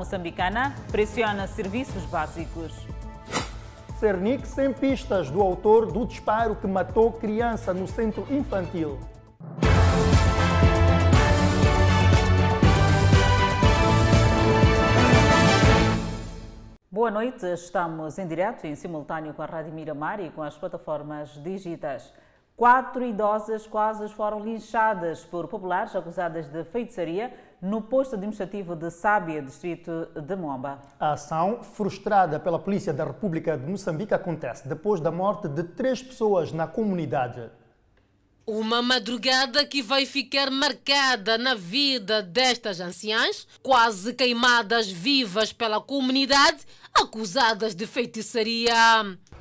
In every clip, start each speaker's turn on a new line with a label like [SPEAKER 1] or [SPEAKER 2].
[SPEAKER 1] moçambicana pressiona serviços básicos.
[SPEAKER 2] Cernic sem pistas do autor do disparo que matou criança no centro infantil.
[SPEAKER 1] Boa noite, estamos em direto em simultâneo com a Rádio Miramar e com as plataformas digitais. Quatro idosas quase foram linchadas por populares acusadas de feitiçaria no posto administrativo de Sábia, distrito de Moamba.
[SPEAKER 2] A ação, frustrada pela Polícia da República de Moçambique, acontece depois da morte de três pessoas na comunidade.
[SPEAKER 3] Uma madrugada que vai ficar marcada na vida destas anciãs, quase queimadas vivas pela comunidade, acusadas de feitiçaria.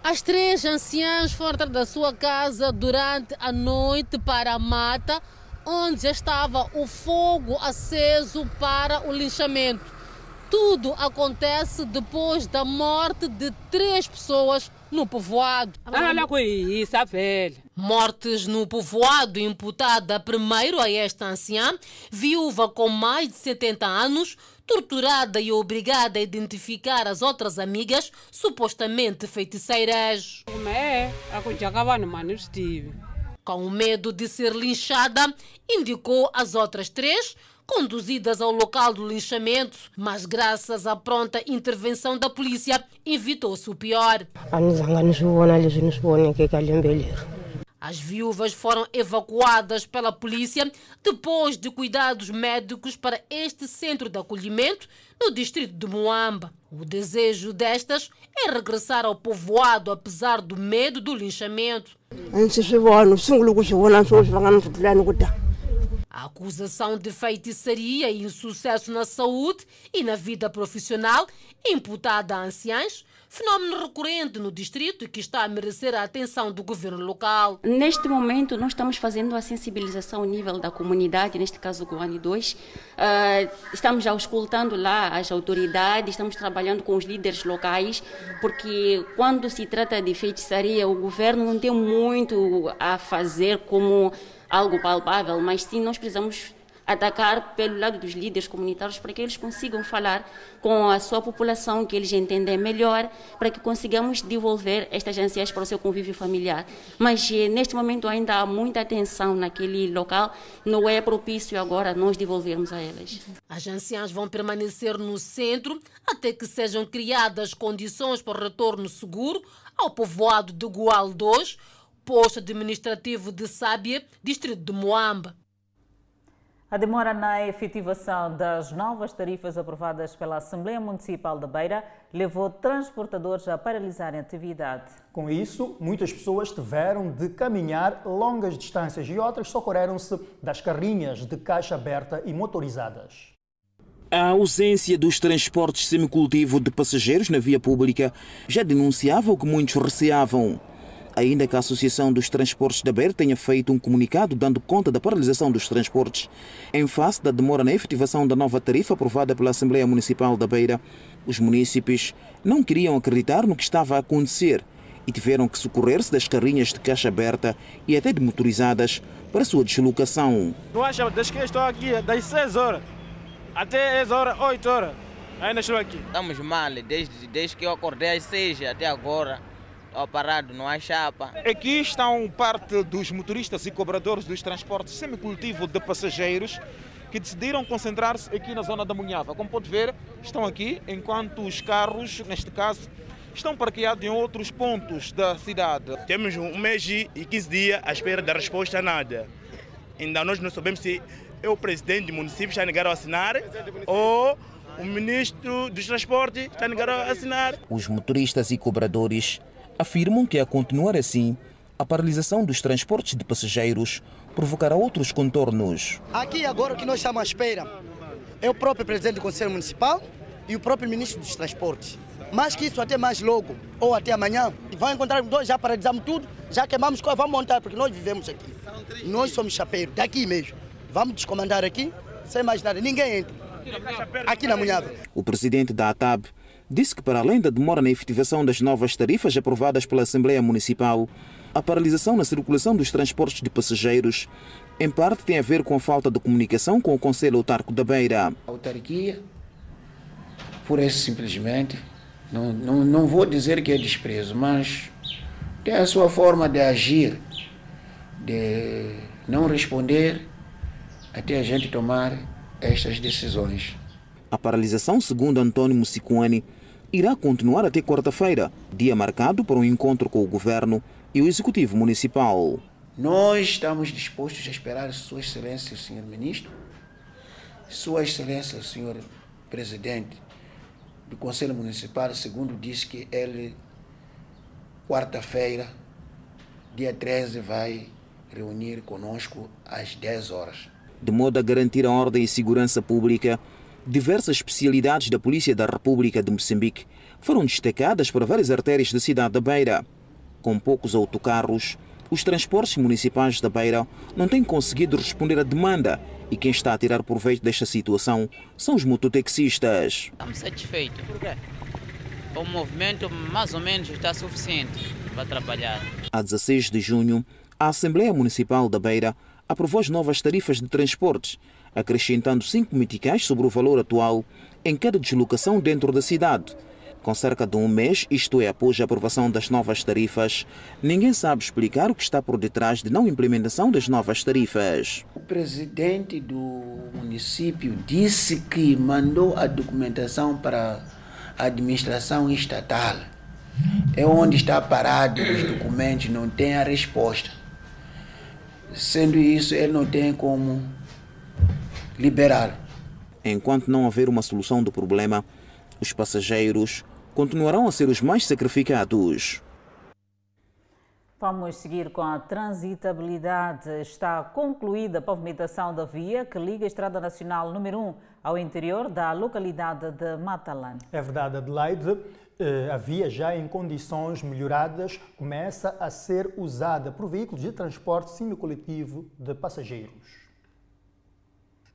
[SPEAKER 3] As três anciãs foram da sua casa durante a noite para a mata, onde já estava o fogo aceso para o linchamento. Tudo acontece depois da morte de três pessoas no povoado. Mortes no povoado imputada primeiro a esta anciã, viúva com mais de 70 anos, torturada e obrigada a identificar as outras amigas supostamente feiticeiras. Com medo de ser linchada, indicou as outras três conduzidas ao local do linchamento, mas graças à pronta intervenção da polícia, evitou-se o pior. As viúvas foram evacuadas pela polícia depois de cuidados médicos para este centro de acolhimento no distrito de Moamba. O desejo destas é regressar ao povoado apesar do medo do linchamento. A acusação de feitiçaria e insucesso na saúde e na vida profissional imputada a anciãs, fenómeno recorrente no distrito e que está a merecer a atenção do governo local.
[SPEAKER 4] Neste momento, nós estamos fazendo a sensibilização ao nível da comunidade, neste caso do Guani 2. Uh, estamos já escutando lá as autoridades, estamos trabalhando com os líderes locais, porque quando se trata de feitiçaria, o governo não tem muito a fazer como algo palpável, mas sim nós precisamos atacar pelo lado dos líderes comunitários para que eles consigam falar com a sua população, que eles entendem melhor, para que consigamos devolver estas anciãs para o seu convívio familiar. Mas eh, neste momento ainda há muita atenção naquele local, não é propício agora nós devolvermos a elas.
[SPEAKER 3] As anciãs vão permanecer no centro até que sejam criadas condições para o retorno seguro ao povoado de Gual 2, posto administrativo de Sábia, distrito de Moamba.
[SPEAKER 1] A demora na efetivação das novas tarifas aprovadas pela Assembleia Municipal da Beira levou transportadores a paralisarem a atividade.
[SPEAKER 2] Com isso, muitas pessoas tiveram de caminhar longas distâncias e outras socorreram-se das carrinhas de caixa aberta e motorizadas.
[SPEAKER 5] A ausência dos transportes semicultivo de passageiros na via pública já denunciava o que muitos receavam ainda que a Associação dos Transportes da Beira tenha feito um comunicado dando conta da paralisação dos transportes. Em face da demora na efetivação da nova tarifa aprovada pela Assembleia Municipal da Beira, os munícipes não queriam acreditar no que estava a acontecer e tiveram que socorrer-se das carrinhas de caixa aberta e até de motorizadas para sua deslocação.
[SPEAKER 6] Não acha, desde que estou aqui, das 6 horas até as horas, 8 horas, ainda estou aqui.
[SPEAKER 7] Estamos mal, desde, desde que eu acordei às 6 até agora parado, não há chapa.
[SPEAKER 8] Aqui estão parte dos motoristas e cobradores dos transportes semicultivo de passageiros que decidiram concentrar-se aqui na zona da Munhava. Como pode ver, estão aqui, enquanto os carros, neste caso, estão parqueados em outros pontos da cidade.
[SPEAKER 9] Temos um mês e 15 dias à espera da resposta a nada. Ainda nós não sabemos se é o presidente do município está negado a assinar ou o ministro dos transportes está negado a assinar.
[SPEAKER 5] Os motoristas e cobradores afirmam que, a continuar assim, a paralisação dos transportes de passageiros provocará outros contornos.
[SPEAKER 10] Aqui agora o que nós estamos à espera é o próprio presidente do Conselho Municipal e o próprio ministro dos Transportes. Mais que isso, até mais logo ou até amanhã, vão encontrar nós, já paralisamos tudo, já queimamos, vamos montar, porque nós vivemos aqui. Nós somos chapeiros, daqui mesmo. Vamos descomandar aqui, sem mais nada, ninguém entra. Aqui na Munhava.
[SPEAKER 5] O presidente da ATAB disse que, para além da demora na efetivação das novas tarifas aprovadas pela Assembleia Municipal, a paralisação na circulação dos transportes de passageiros, em parte, tem a ver com a falta de comunicação com o Conselho Autarco da Beira.
[SPEAKER 11] A autarquia por esse simplesmente, não, não, não vou dizer que é desprezo, mas tem a sua forma de agir, de não responder até a gente tomar estas decisões.
[SPEAKER 5] A paralisação, segundo Antônio Musicone, irá continuar até quarta-feira, dia marcado para um encontro com o governo e o executivo municipal.
[SPEAKER 11] Nós estamos dispostos a esperar Sua Excelência, o Senhor Ministro, Sua Excelência, o Senhor Presidente do Conselho Municipal, segundo diz que ele, quarta-feira, dia 13, vai reunir conosco às 10 horas.
[SPEAKER 5] De modo a garantir a ordem e segurança pública, diversas especialidades da Polícia da República de Moçambique foram destacadas para várias artérias da cidade da Beira. Com poucos autocarros, os transportes municipais da Beira não têm conseguido responder à demanda e quem está a tirar proveito desta situação são os mototaxistas.
[SPEAKER 12] Estamos satisfeitos, o movimento mais ou menos está suficiente para trabalhar.
[SPEAKER 5] A 16 de junho, a Assembleia Municipal da Beira aprovou as novas tarifas de transportes, acrescentando 5 meticais sobre o valor atual em cada deslocação dentro da cidade. Com cerca de um mês, isto é, após a aprovação das novas tarifas, ninguém sabe explicar o que está por detrás de não implementação das novas tarifas.
[SPEAKER 11] O presidente do município disse que mandou a documentação para a administração estatal. É onde está parado os documentos, não tem a resposta. Sendo isso, ele não tem como liberar.
[SPEAKER 5] Enquanto não houver uma solução do problema, os passageiros continuarão a ser os mais sacrificados.
[SPEAKER 1] Vamos seguir com a transitabilidade. Está concluída a pavimentação da via que liga a Estrada Nacional número 1 ao interior da localidade de Matalane.
[SPEAKER 2] É verdade, Adelaide. Eh, a via já em condições melhoradas começa a ser usada por veículos de transporte semicoletivo de passageiros.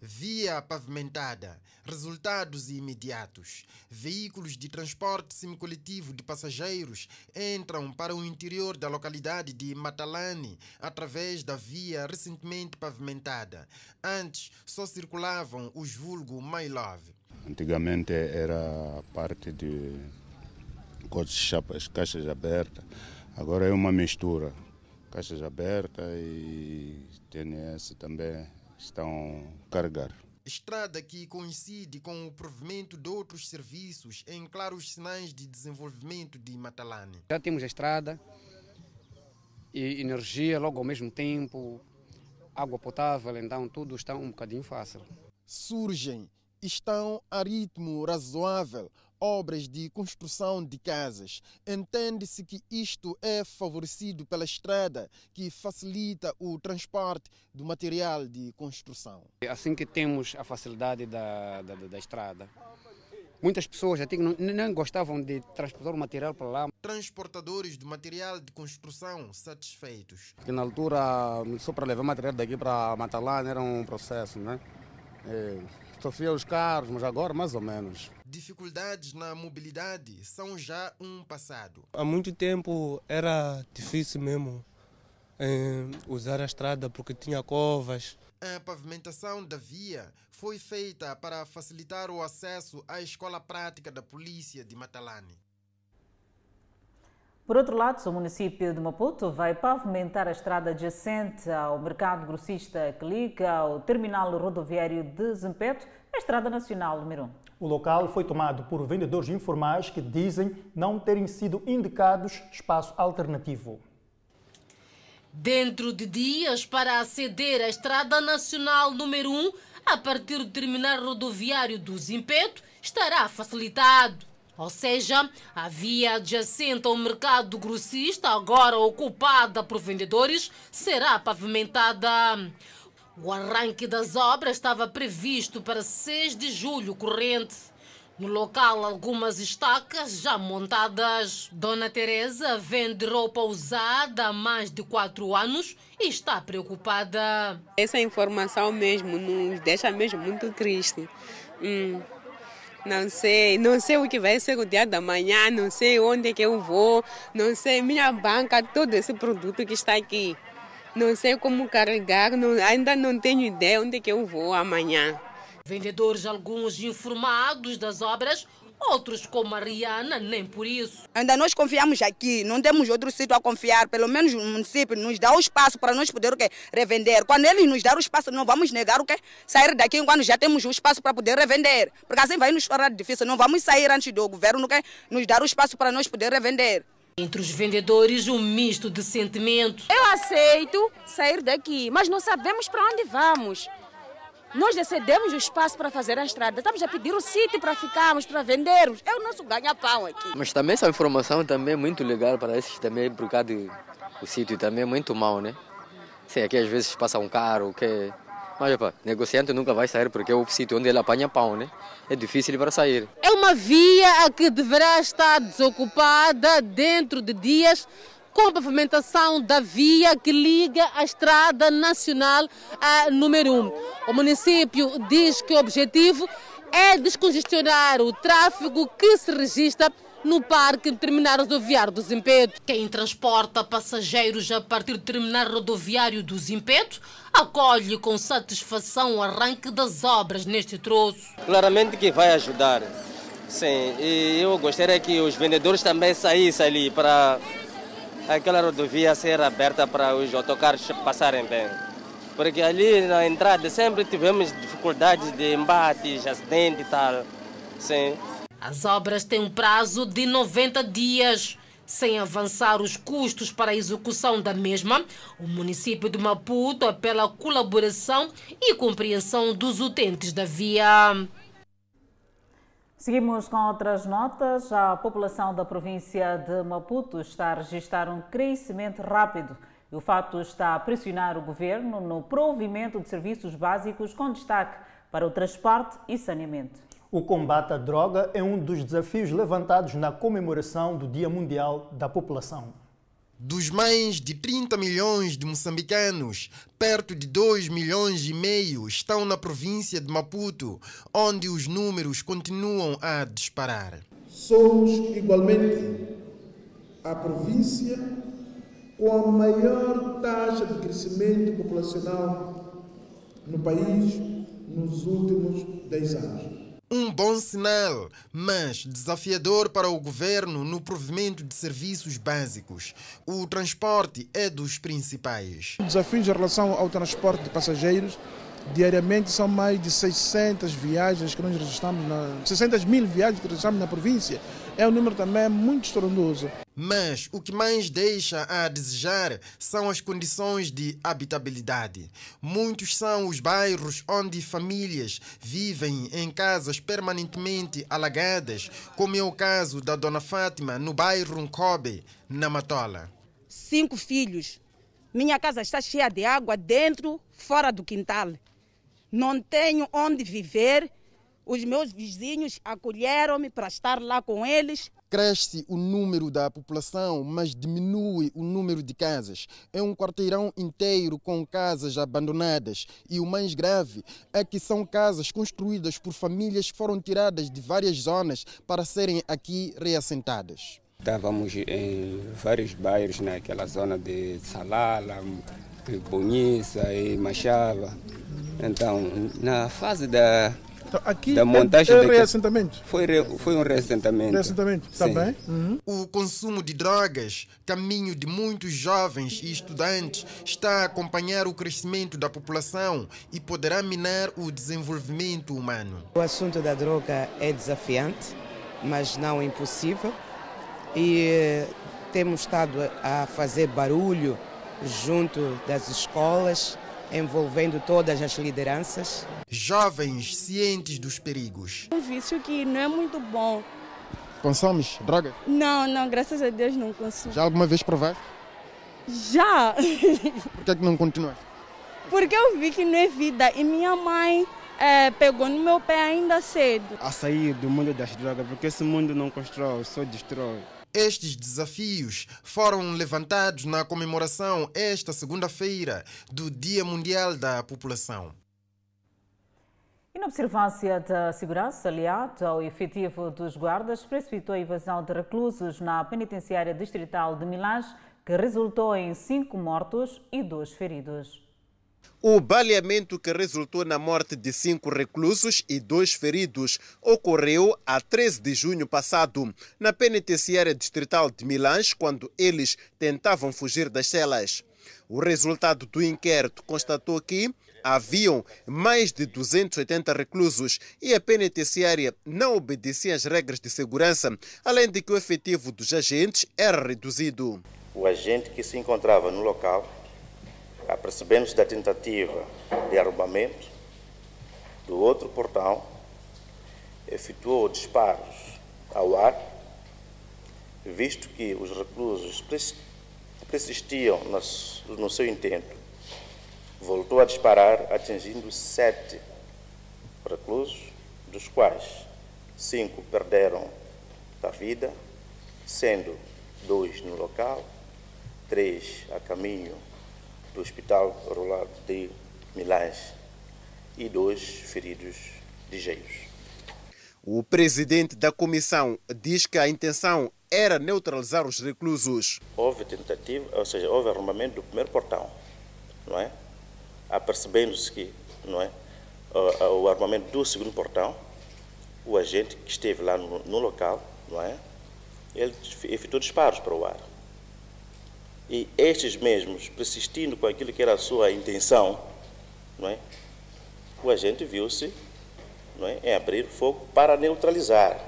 [SPEAKER 13] Via pavimentada, resultados imediatos. Veículos de transporte semicoletivo de passageiros entram para o interior da localidade de Matalane através da via recentemente pavimentada. Antes só circulavam os vulgo My Love.
[SPEAKER 14] Antigamente era parte de chapas, caixas abertas, agora é uma mistura. Caixas abertas e TNS também estão a carregar.
[SPEAKER 13] Estrada que coincide com o provimento de outros serviços em claros sinais de desenvolvimento de Matalane.
[SPEAKER 15] Já temos a estrada e energia logo ao mesmo tempo, água potável, então tudo está um bocadinho fácil.
[SPEAKER 13] Surgem, estão a ritmo razoável obras de construção de casas. Entende-se que isto é favorecido pela estrada, que facilita o transporte do material de construção.
[SPEAKER 15] Assim que temos a facilidade da, da, da estrada, muitas pessoas até não, não gostavam de transportar o material para lá.
[SPEAKER 13] Transportadores de material de construção satisfeitos.
[SPEAKER 16] Que na altura, só para levar material daqui para Matalã era um processo, né? É, sofria os carros, mas agora mais ou menos.
[SPEAKER 13] Dificuldades na mobilidade são já um passado.
[SPEAKER 17] Há muito tempo era difícil mesmo eh, usar a estrada porque tinha covas.
[SPEAKER 13] A pavimentação da via foi feita para facilitar o acesso à escola prática da polícia de Matalane.
[SPEAKER 1] Por outro lado, o município de Maputo vai pavimentar a estrada adjacente ao mercado grossista que liga ao terminal rodoviário de Zempeto, a estrada nacional número 1.
[SPEAKER 2] O local foi tomado por vendedores informais que dizem não terem sido indicados espaço alternativo.
[SPEAKER 3] Dentro de dias para aceder à estrada nacional número 1, a partir do terminal rodoviário do Zimpeto, estará facilitado. Ou seja, a via adjacente ao mercado grossista, agora ocupada por vendedores, será pavimentada. O arranque das obras estava previsto para 6 de julho corrente. No local, algumas estacas já montadas. Dona Teresa vende roupa usada há mais de quatro anos e está preocupada.
[SPEAKER 18] Essa informação mesmo nos deixa mesmo muito triste. Hum. Não sei, não sei o que vai ser o dia da manhã, não sei onde é que eu vou, não sei minha banca, todo esse produto que está aqui. Não sei como carregar, não, ainda não tenho ideia onde é que eu vou amanhã.
[SPEAKER 3] Vendedores, alguns informados das obras, Outros, como a Rihanna, nem por isso.
[SPEAKER 19] Ainda nós confiamos aqui, não temos outro sítio a confiar. Pelo menos o município nos dá o espaço para nós poder o quê? revender. Quando eles nos dar o espaço, não vamos negar o quê? Sair daqui quando já temos o espaço para poder revender. Porque assim vai nos tornar difícil. Não vamos sair antes do governo quê? nos dar o espaço para nós poder revender.
[SPEAKER 3] Entre os vendedores, um misto de sentimentos.
[SPEAKER 20] Eu aceito sair daqui, mas não sabemos para onde vamos. Nós decidimos o espaço para fazer a estrada. Estamos a pedir o sítio para ficarmos, para vendermos. É o nosso ganha-pão aqui.
[SPEAKER 12] Mas também essa informação também é muito legal para esses também, por causa do sítio também é muito mau, né? Sim, aqui às vezes passa um carro, que... Mas, opa, negociante nunca vai sair porque é o sítio onde ele apanha pão, né? É difícil para sair.
[SPEAKER 3] É uma via que deverá estar desocupada dentro de dias com a pavimentação da via que liga a Estrada Nacional a número 1. O município diz que o objetivo é descongestionar o tráfego que se registra no Parque Terminal Rodoviário do Zimpeto. Quem transporta passageiros a partir do terminal rodoviário do Zimpeto acolhe com satisfação o arranque das obras neste troço.
[SPEAKER 21] Claramente que vai ajudar. Sim, e eu gostaria que os vendedores também saíssem ali para aquela rodovia ser aberta para os autocarros passarem bem. Porque ali na entrada sempre tivemos dificuldades de embates, acidentes e tal. Sim.
[SPEAKER 3] As obras têm um prazo de 90 dias. Sem avançar os custos para a execução da mesma, o município de Maputo apela à colaboração e compreensão dos utentes da via.
[SPEAKER 1] Seguimos com outras notas. A população da província de Maputo está a registrar um crescimento rápido. E o fato está a pressionar o governo no provimento de serviços básicos com destaque para o transporte e saneamento.
[SPEAKER 2] O combate à droga é um dos desafios levantados na comemoração do Dia Mundial da População.
[SPEAKER 13] Dos mais de 30 milhões de moçambicanos, perto de 2 milhões e meio estão na província de Maputo, onde os números continuam a disparar.
[SPEAKER 22] Somos igualmente a província com a maior taxa de crescimento populacional no país nos últimos 10 anos.
[SPEAKER 13] Um bom sinal, mas desafiador para o governo no provimento de serviços básicos. O transporte é dos principais.
[SPEAKER 22] Desafios em relação ao transporte de passageiros Diariamente são mais de 600 viagens que nós registramos, na, 600 mil viagens que registramos na província. É um número também muito estrondoso.
[SPEAKER 13] Mas o que mais deixa a desejar são as condições de habitabilidade. Muitos são os bairros onde famílias vivem em casas permanentemente alagadas, como é o caso da Dona Fátima no bairro Nkobe, na Matola.
[SPEAKER 19] Cinco filhos. Minha casa está cheia de água dentro, fora do quintal não tenho onde viver. Os meus vizinhos acolheram-me para estar lá com eles.
[SPEAKER 13] Cresce o número da população, mas diminui o número de casas. É um quarteirão inteiro com casas abandonadas. E o mais grave é que são casas construídas por famílias que foram tiradas de várias zonas para serem aqui reassentadas.
[SPEAKER 23] Estávamos em vários bairros naquela zona de Salala, Bonissa e Machava. Então, na fase da,
[SPEAKER 22] então, aqui
[SPEAKER 23] da montagem...
[SPEAKER 22] É, é reassentamento?
[SPEAKER 23] Foi, re, foi um reassentamento.
[SPEAKER 22] Reassentamento, está bem.
[SPEAKER 13] Uhum. O consumo de drogas, caminho de muitos jovens e estudantes, está a acompanhar o crescimento da população e poderá minar o desenvolvimento humano.
[SPEAKER 10] O assunto da droga é desafiante, mas não impossível. E eh, temos estado a fazer barulho junto das escolas, envolvendo todas as lideranças.
[SPEAKER 13] Jovens cientes dos perigos.
[SPEAKER 24] Um vício que não é muito bom.
[SPEAKER 13] Consomes droga?
[SPEAKER 24] Não, não, graças a Deus não consumo.
[SPEAKER 13] Já alguma vez provaste?
[SPEAKER 24] Já!
[SPEAKER 13] Por que, é que não continuas?
[SPEAKER 24] Porque eu vi que não é vida e minha mãe é, pegou no meu pé ainda cedo.
[SPEAKER 25] A sair do mundo das drogas, porque esse mundo não constrói, só destrói.
[SPEAKER 13] Estes desafios foram levantados na comemoração esta segunda-feira do Dia Mundial da População.
[SPEAKER 1] E na observância da segurança, aliado ao efetivo dos guardas, precipitou a invasão de reclusos na penitenciária distrital de Milães, que resultou em cinco mortos e dois feridos.
[SPEAKER 26] O baleamento que resultou na morte de cinco reclusos e dois feridos ocorreu a 13 de junho passado, na penitenciária distrital de Milães, quando eles tentavam fugir das celas. O resultado do inquérito constatou que haviam mais de 280 reclusos e a penitenciária não obedecia às regras de segurança, além de que o efetivo dos agentes era reduzido.
[SPEAKER 27] O agente que se encontrava no local apercebendo-se da tentativa de arrombamento do outro portão, efetuou disparos ao ar, visto que os reclusos persistiam no seu intento. Voltou a disparar, atingindo sete reclusos, dos quais cinco perderam a vida, sendo dois no local, três a caminho do Hospital Rural de Milães e dois feridos ligeiros.
[SPEAKER 26] O presidente da comissão diz que a intenção era neutralizar os reclusos.
[SPEAKER 27] Houve tentativa, ou seja, houve armamento do primeiro portão, não é? Apercebendo-se que, não é, o, o, armamento do segundo portão, o agente que esteve lá no, no local, não é? Ele efetuou disparos para o ar. E estes mesmos, persistindo com aquilo que era a sua intenção, não é? o agente viu-se é? em abrir fogo para neutralizar.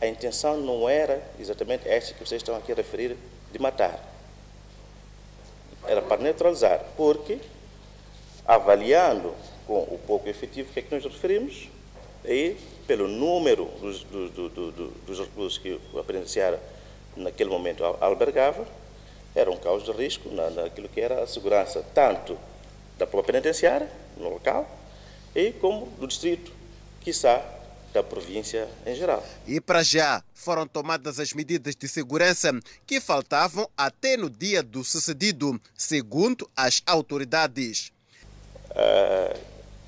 [SPEAKER 27] A intenção não era exatamente esta que vocês estão aqui a referir, de matar. Era para neutralizar, porque, avaliando com o pouco efetivo que é que nós referimos, e pelo número dos, do, do, do, dos reclusos que o penitenciário naquele momento albergava, era um caos de risco na, naquilo que era a segurança, tanto da própria penitenciária, no local, e como do distrito, quiçá da província em geral.
[SPEAKER 26] E para já foram tomadas as medidas de segurança que faltavam até no dia do sucedido, segundo as autoridades.
[SPEAKER 27] Uh,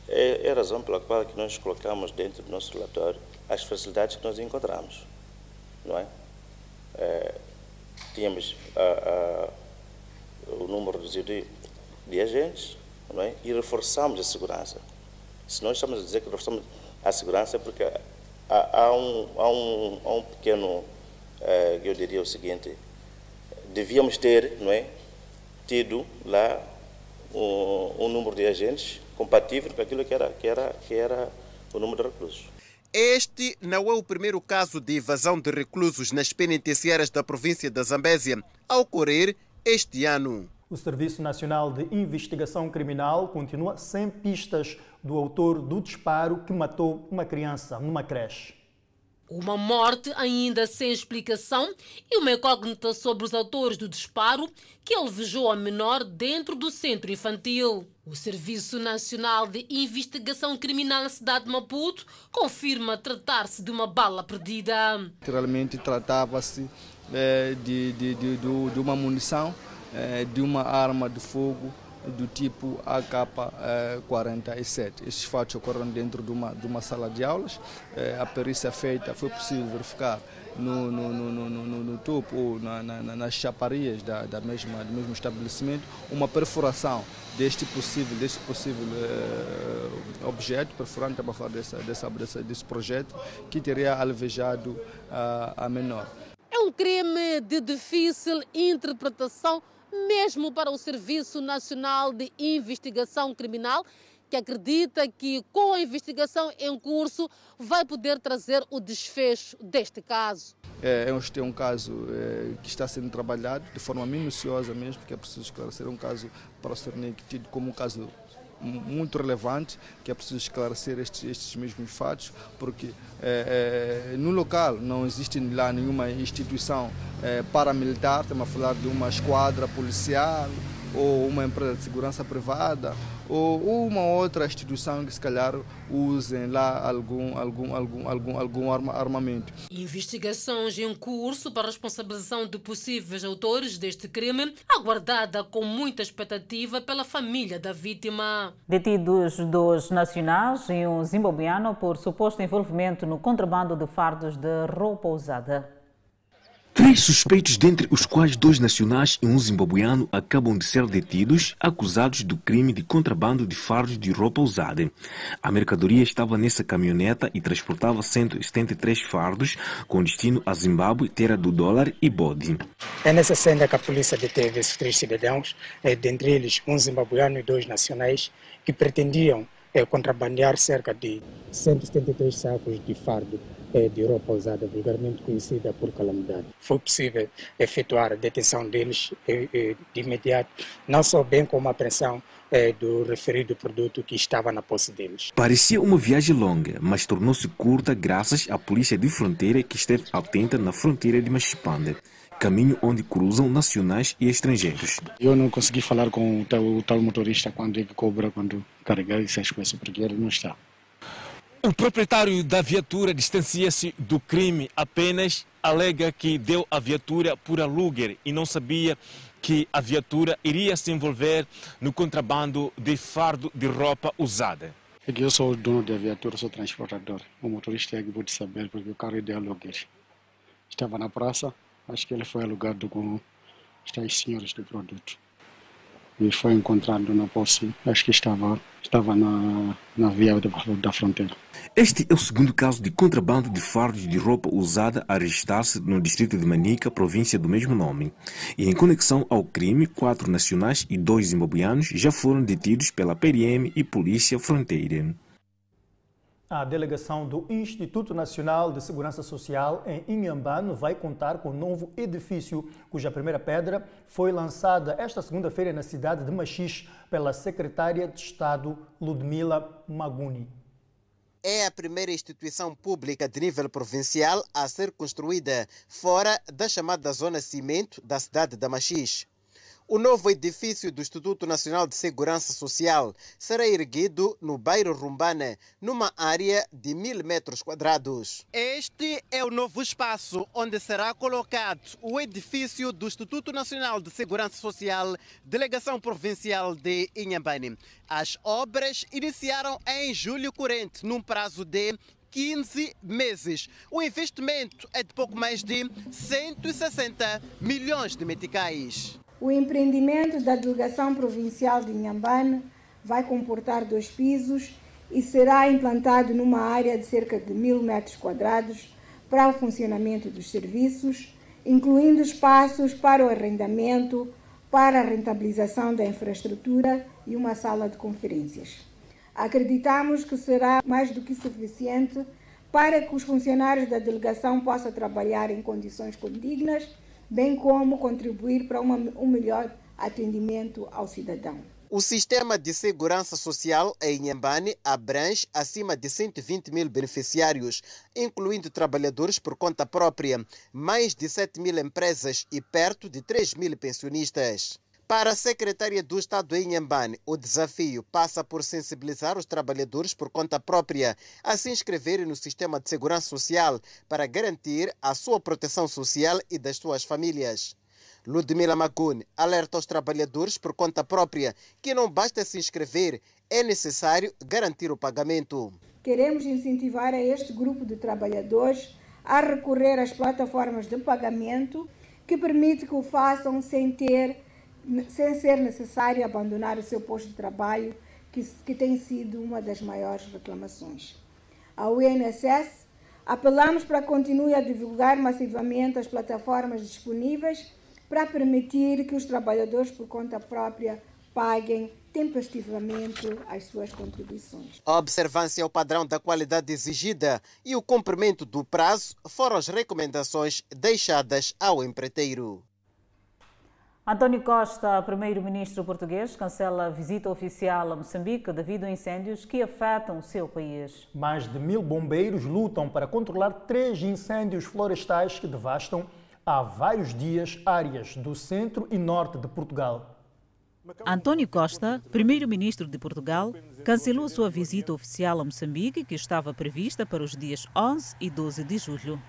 [SPEAKER 27] é, é, a razão pela qual que nós colocamos dentro do nosso relatório as facilidades que nós encontramos, não é? É tínhamos o número reduzido de, agentes não é? e reforçamos a segurança. Se nós estamos a dizer que reforçamos a segurança é porque há, há, um, há, um, há um pequeno, eh, eu diria o seguinte, devíamos ter não é, tido lá um, um número de agentes compatível com aquilo que era, que era, que era o número de reclusos.
[SPEAKER 26] Este não é o primeiro caso de evasão de reclusos nas penitenciárias da província da Zambésia a ocorrer este ano.
[SPEAKER 2] O Serviço Nacional de Investigação Criminal continua sem pistas do autor do disparo que matou uma criança numa creche.
[SPEAKER 3] Uma morte ainda sem explicação e uma incógnita sobre os autores do disparo que alvejou a menor dentro do centro infantil. O Serviço Nacional de Investigação Criminal na cidade de Maputo confirma tratar-se de uma bala perdida.
[SPEAKER 28] Literalmente tratava-se é, de, de, de, de, uma munição, é, de uma arma de fogo do tipo AK-47. Estes fatos ocorreram dentro de uma, de uma sala de aulas. É, a perícia feita foi possível verificar no, no, no, no, no topo ou na, na, nas chaparias da, da mesma, do mesmo estabelecimento uma perfuração deste possível, deste possível uh, objeto, perfurante, estava a dessa, dessa, dessa, desse projeto, que teria alvejado uh, a menor.
[SPEAKER 3] É um crime de difícil interpretação mesmo para o Serviço Nacional de Investigação Criminal, que acredita que com a investigação em curso vai poder trazer o desfecho deste caso.
[SPEAKER 28] É, é um caso é, que está sendo trabalhado de forma minuciosa mesmo, que é preciso esclarecer, é um caso para ser tido como um caso muito relevante, que é preciso esclarecer estes, estes mesmos fatos, porque é, é, no local não existe lá nenhuma instituição é, paramilitar, estamos a falar de uma esquadra policial ou uma empresa de segurança privada ou uma outra instituição que se calhar usem lá algum, algum, algum, algum, algum arma, armamento.
[SPEAKER 3] Investigações em curso para a responsabilização de possíveis autores deste crime, aguardada com muita expectativa pela família da vítima.
[SPEAKER 1] Detidos dois nacionais e um zimbabuiano por suposto envolvimento no contrabando de fardos de roupa usada.
[SPEAKER 29] Três
[SPEAKER 30] suspeitos, dentre os quais dois nacionais e um zimbabuiano, acabam de ser detidos, acusados do crime de contrabando de fardos de roupa usada. A mercadoria estava nessa caminhoneta e transportava 173 fardos com destino a Zimbábue, terra do dólar e bode.
[SPEAKER 29] É nessa cena que a polícia deteve esses três cidadãos, eh, dentre eles um zimbabuiano e dois nacionais, que pretendiam eh, contrabandear cerca de 173 sacos de fardo de roupa usada, vulgarmente conhecida por calamidade. Foi possível efetuar a detenção deles de imediato, não só bem como a apreensão do referido produto que estava na posse deles.
[SPEAKER 30] Parecia uma viagem longa, mas tornou-se curta graças à polícia de fronteira que esteve atenta na fronteira de Machipande, caminho onde cruzam nacionais e estrangeiros.
[SPEAKER 29] Eu não consegui falar com o tal, o tal motorista quando ele cobra, quando carregar essas coisas, porque ele não está.
[SPEAKER 30] O proprietário da viatura distancia-se do crime, apenas alega que deu a viatura por aluguer e não sabia que a viatura iria se envolver no contrabando de fardo de roupa usada.
[SPEAKER 29] Eu sou o dono da viatura, sou transportador. O motorista é que pode saber porque o carro é de aluguer. Estava na praça, acho que ele foi alugado com os senhores do produto e foi encontrado na posse, acho que estava, estava na, na via da, da fronteira.
[SPEAKER 30] Este é o segundo caso de contrabando de fardos de roupa usada a registrar-se no distrito de Manica, província do mesmo nome. E em conexão ao crime, quatro nacionais e dois zimbabuianos já foram detidos pela PRM e Polícia Fronteira.
[SPEAKER 2] A delegação do Instituto Nacional de Segurança Social em Inhambane vai contar com um novo edifício, cuja primeira pedra foi lançada esta segunda-feira na cidade de Machis pela secretária de Estado Ludmila Maguni.
[SPEAKER 26] É a primeira instituição pública de nível provincial a ser construída fora da chamada Zona Cimento da cidade de Machis. O novo edifício do Instituto Nacional de Segurança Social será erguido no bairro Rumbana, numa área de mil metros quadrados. Este é o novo espaço onde será colocado o edifício do Instituto Nacional de Segurança Social, Delegação Provincial de Inhambane. As obras iniciaram em julho corrente, num prazo de 15 meses. O investimento é de pouco mais de 160 milhões de meticais.
[SPEAKER 31] O empreendimento da Delegação Provincial de Inhambane vai comportar dois pisos e será implantado numa área de cerca de mil metros quadrados para o funcionamento dos serviços, incluindo espaços para o arrendamento, para a rentabilização da infraestrutura e uma sala de conferências. Acreditamos que será mais do que suficiente para que os funcionários da delegação possam trabalhar em condições condignas bem como contribuir para uma, um melhor atendimento ao cidadão.
[SPEAKER 26] O sistema de segurança social em Inhambane abrange acima de 120 mil beneficiários, incluindo trabalhadores por conta própria, mais de 7 mil empresas e perto de 3 mil pensionistas. Para a secretária do Estado em Inhambane, o desafio passa por sensibilizar os trabalhadores por conta própria a se inscreverem no sistema de segurança social para garantir a sua proteção social e das suas famílias. Ludmila Magune alerta aos trabalhadores por conta própria que não basta se inscrever, é necessário garantir o pagamento.
[SPEAKER 31] Queremos incentivar a este grupo de trabalhadores a recorrer às plataformas de pagamento que permite que o façam sem ter sem ser necessário abandonar o seu posto de trabalho, que, que tem sido uma das maiores reclamações. Ao INSS, apelamos para que continue a divulgar massivamente as plataformas disponíveis para permitir que os trabalhadores por conta própria paguem tempestivamente as suas contribuições.
[SPEAKER 26] A observância ao padrão da qualidade exigida e o cumprimento do prazo foram as recomendações deixadas ao empreiteiro.
[SPEAKER 1] António Costa, primeiro-ministro português, cancela a visita oficial a Moçambique devido a incêndios que afetam o seu país.
[SPEAKER 2] Mais de mil bombeiros lutam para controlar três incêndios florestais que devastam há vários dias áreas do centro e norte de Portugal.
[SPEAKER 32] António Costa, primeiro-ministro de Portugal, cancelou sua visita oficial a Moçambique, que estava prevista para os dias 11 e 12 de julho.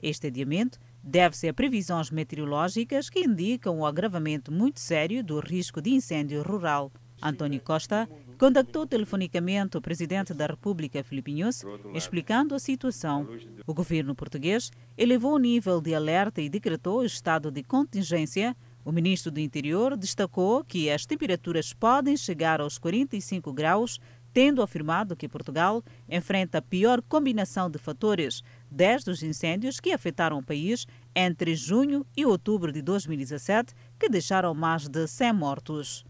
[SPEAKER 32] Este adiamento deve-se a previsões meteorológicas que indicam o agravamento muito sério do risco de incêndio rural. António Costa contactou telefonicamente o presidente da República, Filipe Nunes, explicando a situação. O governo português elevou o nível de alerta e decretou estado de contingência. O ministro do Interior destacou que as temperaturas podem chegar aos 45 graus, tendo afirmado que Portugal enfrenta a pior combinação de fatores desde os incêndios que afetaram o país entre junho e outubro de 2017, que deixaram mais de 100 mortos.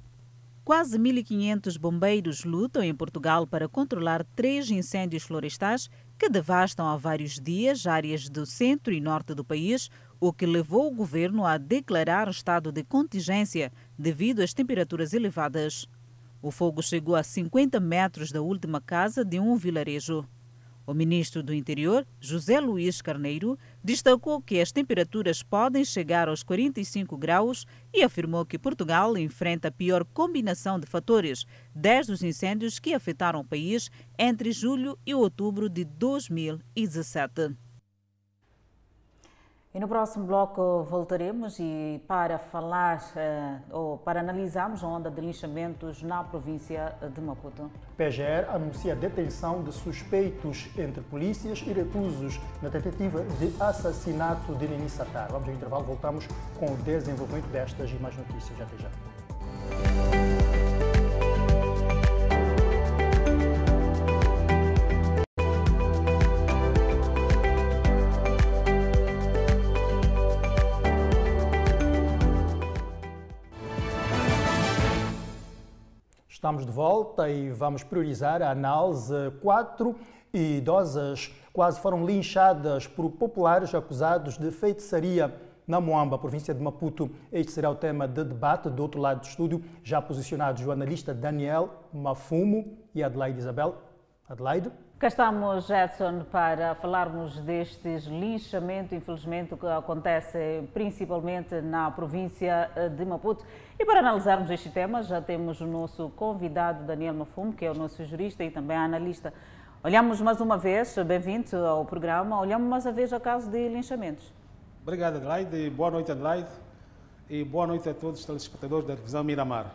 [SPEAKER 32] Quase 1.500 bombeiros lutam em Portugal para controlar três incêndios florestais que devastam há vários dias áreas do centro e norte do país, o que levou o governo a declarar estado de contingência devido às temperaturas elevadas. O fogo chegou a 50 metros da última casa de um vilarejo. O ministro do Interior, José Luiz Carneiro, destacou que as temperaturas podem chegar aos 45 graus e afirmou que Portugal enfrenta a pior combinação de fatores desde os incêndios que afetaram o país entre julho e outubro de 2017.
[SPEAKER 1] E no próximo bloco voltaremos e para falar uh, ou para analisarmos a onda de linchamentos na província de Maputo.
[SPEAKER 2] PGR anuncia a detenção de suspeitos entre polícias e reclusos na tentativa de assassinato de Nini Satar. Vamos ao intervalo, voltamos com o desenvolvimento destas e mais notícias. Até já. Estamos de volta e vamos priorizar a análise. Quatro idosas quase foram linchadas por populares acusados de feitiçaria na Moamba, província de Maputo. Este será o tema de debate. Do outro lado do estúdio, já posicionados o analista Daniel Mafumo e Adelaide Isabel. Adelaide.
[SPEAKER 1] Cá estamos, Edson, para falarmos destes linchamento, infelizmente, que acontece principalmente na província de Maputo. E para analisarmos este tema, já temos o nosso convidado, Daniel Mafumo, que é o nosso jurista e também analista. Olhamos mais uma vez, bem-vindo ao programa, olhamos mais uma vez a caso de linchamentos.
[SPEAKER 33] Obrigado, Adelaide. Boa noite, Adelaide. E boa noite a todos os telespectadores da televisão Miramar.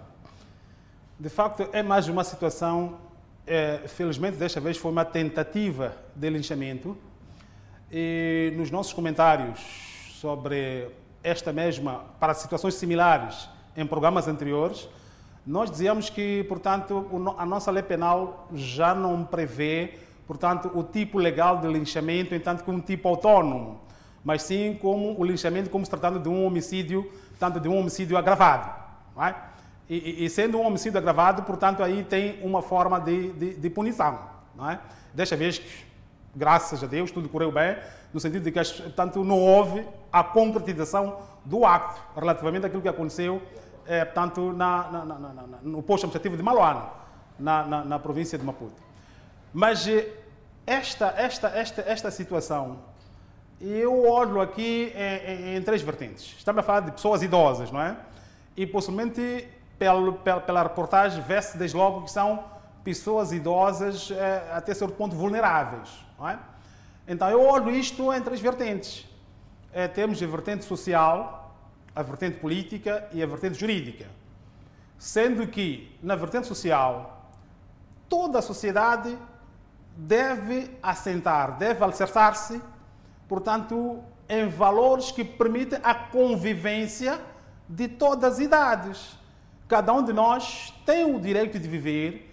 [SPEAKER 33] De facto, é mais uma situação é, felizmente desta vez foi uma tentativa de linchamento e nos nossos comentários sobre esta mesma, para situações similares em programas anteriores, nós dizíamos que, portanto, a nossa lei penal já não prevê, portanto, o tipo legal de linchamento, entanto, como um tipo autônomo, mas sim como o linchamento como se tratando de um homicídio, tanto de um homicídio agravado. Não é? E, e, sendo um homicídio agravado, portanto, aí tem uma forma de, de, de punição. Não é? Desta vez, graças a Deus, tudo correu bem, no sentido de que, portanto, não houve a concretização do acto relativamente àquilo que aconteceu, é, portanto, na, na, na, no posto administrativo de Maloana, na, província de Maputo. Mas eh, esta, esta, esta, esta situação, eu olho aqui em, em três vertentes. Estamos a falar de pessoas idosas, não é? E possivelmente pela, pela, reportagem, vê-se desde logo que são pessoas idosas é, até certo ponto vulneráveis. Não é? Então eu olho isto em três vertentes. É, temos a vertente social, a vertente política e a vertente jurídica. Sendo que, na vertente social, toda a sociedade deve assentar, deve alicerçar-se, portanto, em valores que permitem a convivência de todas as idades. Cada um de nós tem o direito de viver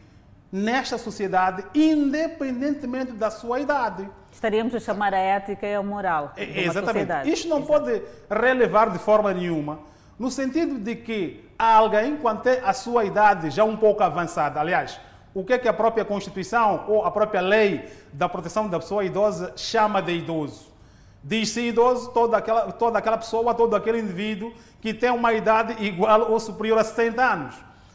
[SPEAKER 33] nesta sociedade, independentemente da sua idade.
[SPEAKER 1] Estaríamos a chamar a ética e a moral.
[SPEAKER 33] Exatamente.
[SPEAKER 1] Sociedade.
[SPEAKER 33] Isto não Exato. pode relevar de forma nenhuma, no sentido de que alguém, quando tem a sua idade já um pouco avançada, aliás, o que é que a própria Constituição ou a própria lei da proteção da pessoa idosa chama de idoso? Diz-se idoso toda aquela, toda aquela pessoa, todo aquele indivíduo que tem uma idade igual ou superior a 60 anos.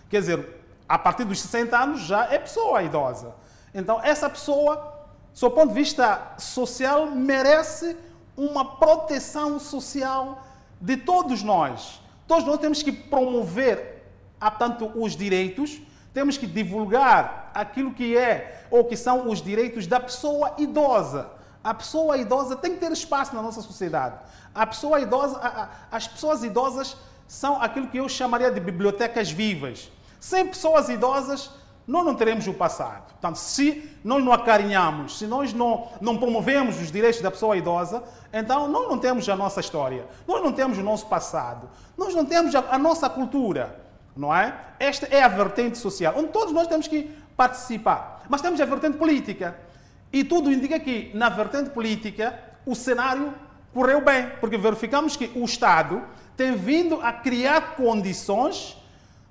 [SPEAKER 33] Quer dizer, a partir dos 60 anos já é pessoa idosa. Então, essa pessoa, do ponto de vista social, merece uma proteção social de todos nós. Todos nós temos que promover, portanto, os direitos, temos que divulgar aquilo que é ou que são os direitos da pessoa idosa. A pessoa idosa tem que ter espaço na nossa sociedade. A pessoa idosa, a, a, as pessoas idosas são aquilo que eu chamaria de bibliotecas vivas. Sem pessoas idosas, nós não teremos o passado. Portanto, se nós não acarinhamos, se nós não, não promovemos os direitos da pessoa idosa, então nós não temos a nossa história, nós não temos o nosso passado, nós não temos a, a nossa cultura, não é? Esta é a vertente social, onde todos nós temos que participar. Mas temos a vertente política. E tudo indica que, na vertente política, o cenário correu bem, porque verificamos que o Estado tem vindo a criar condições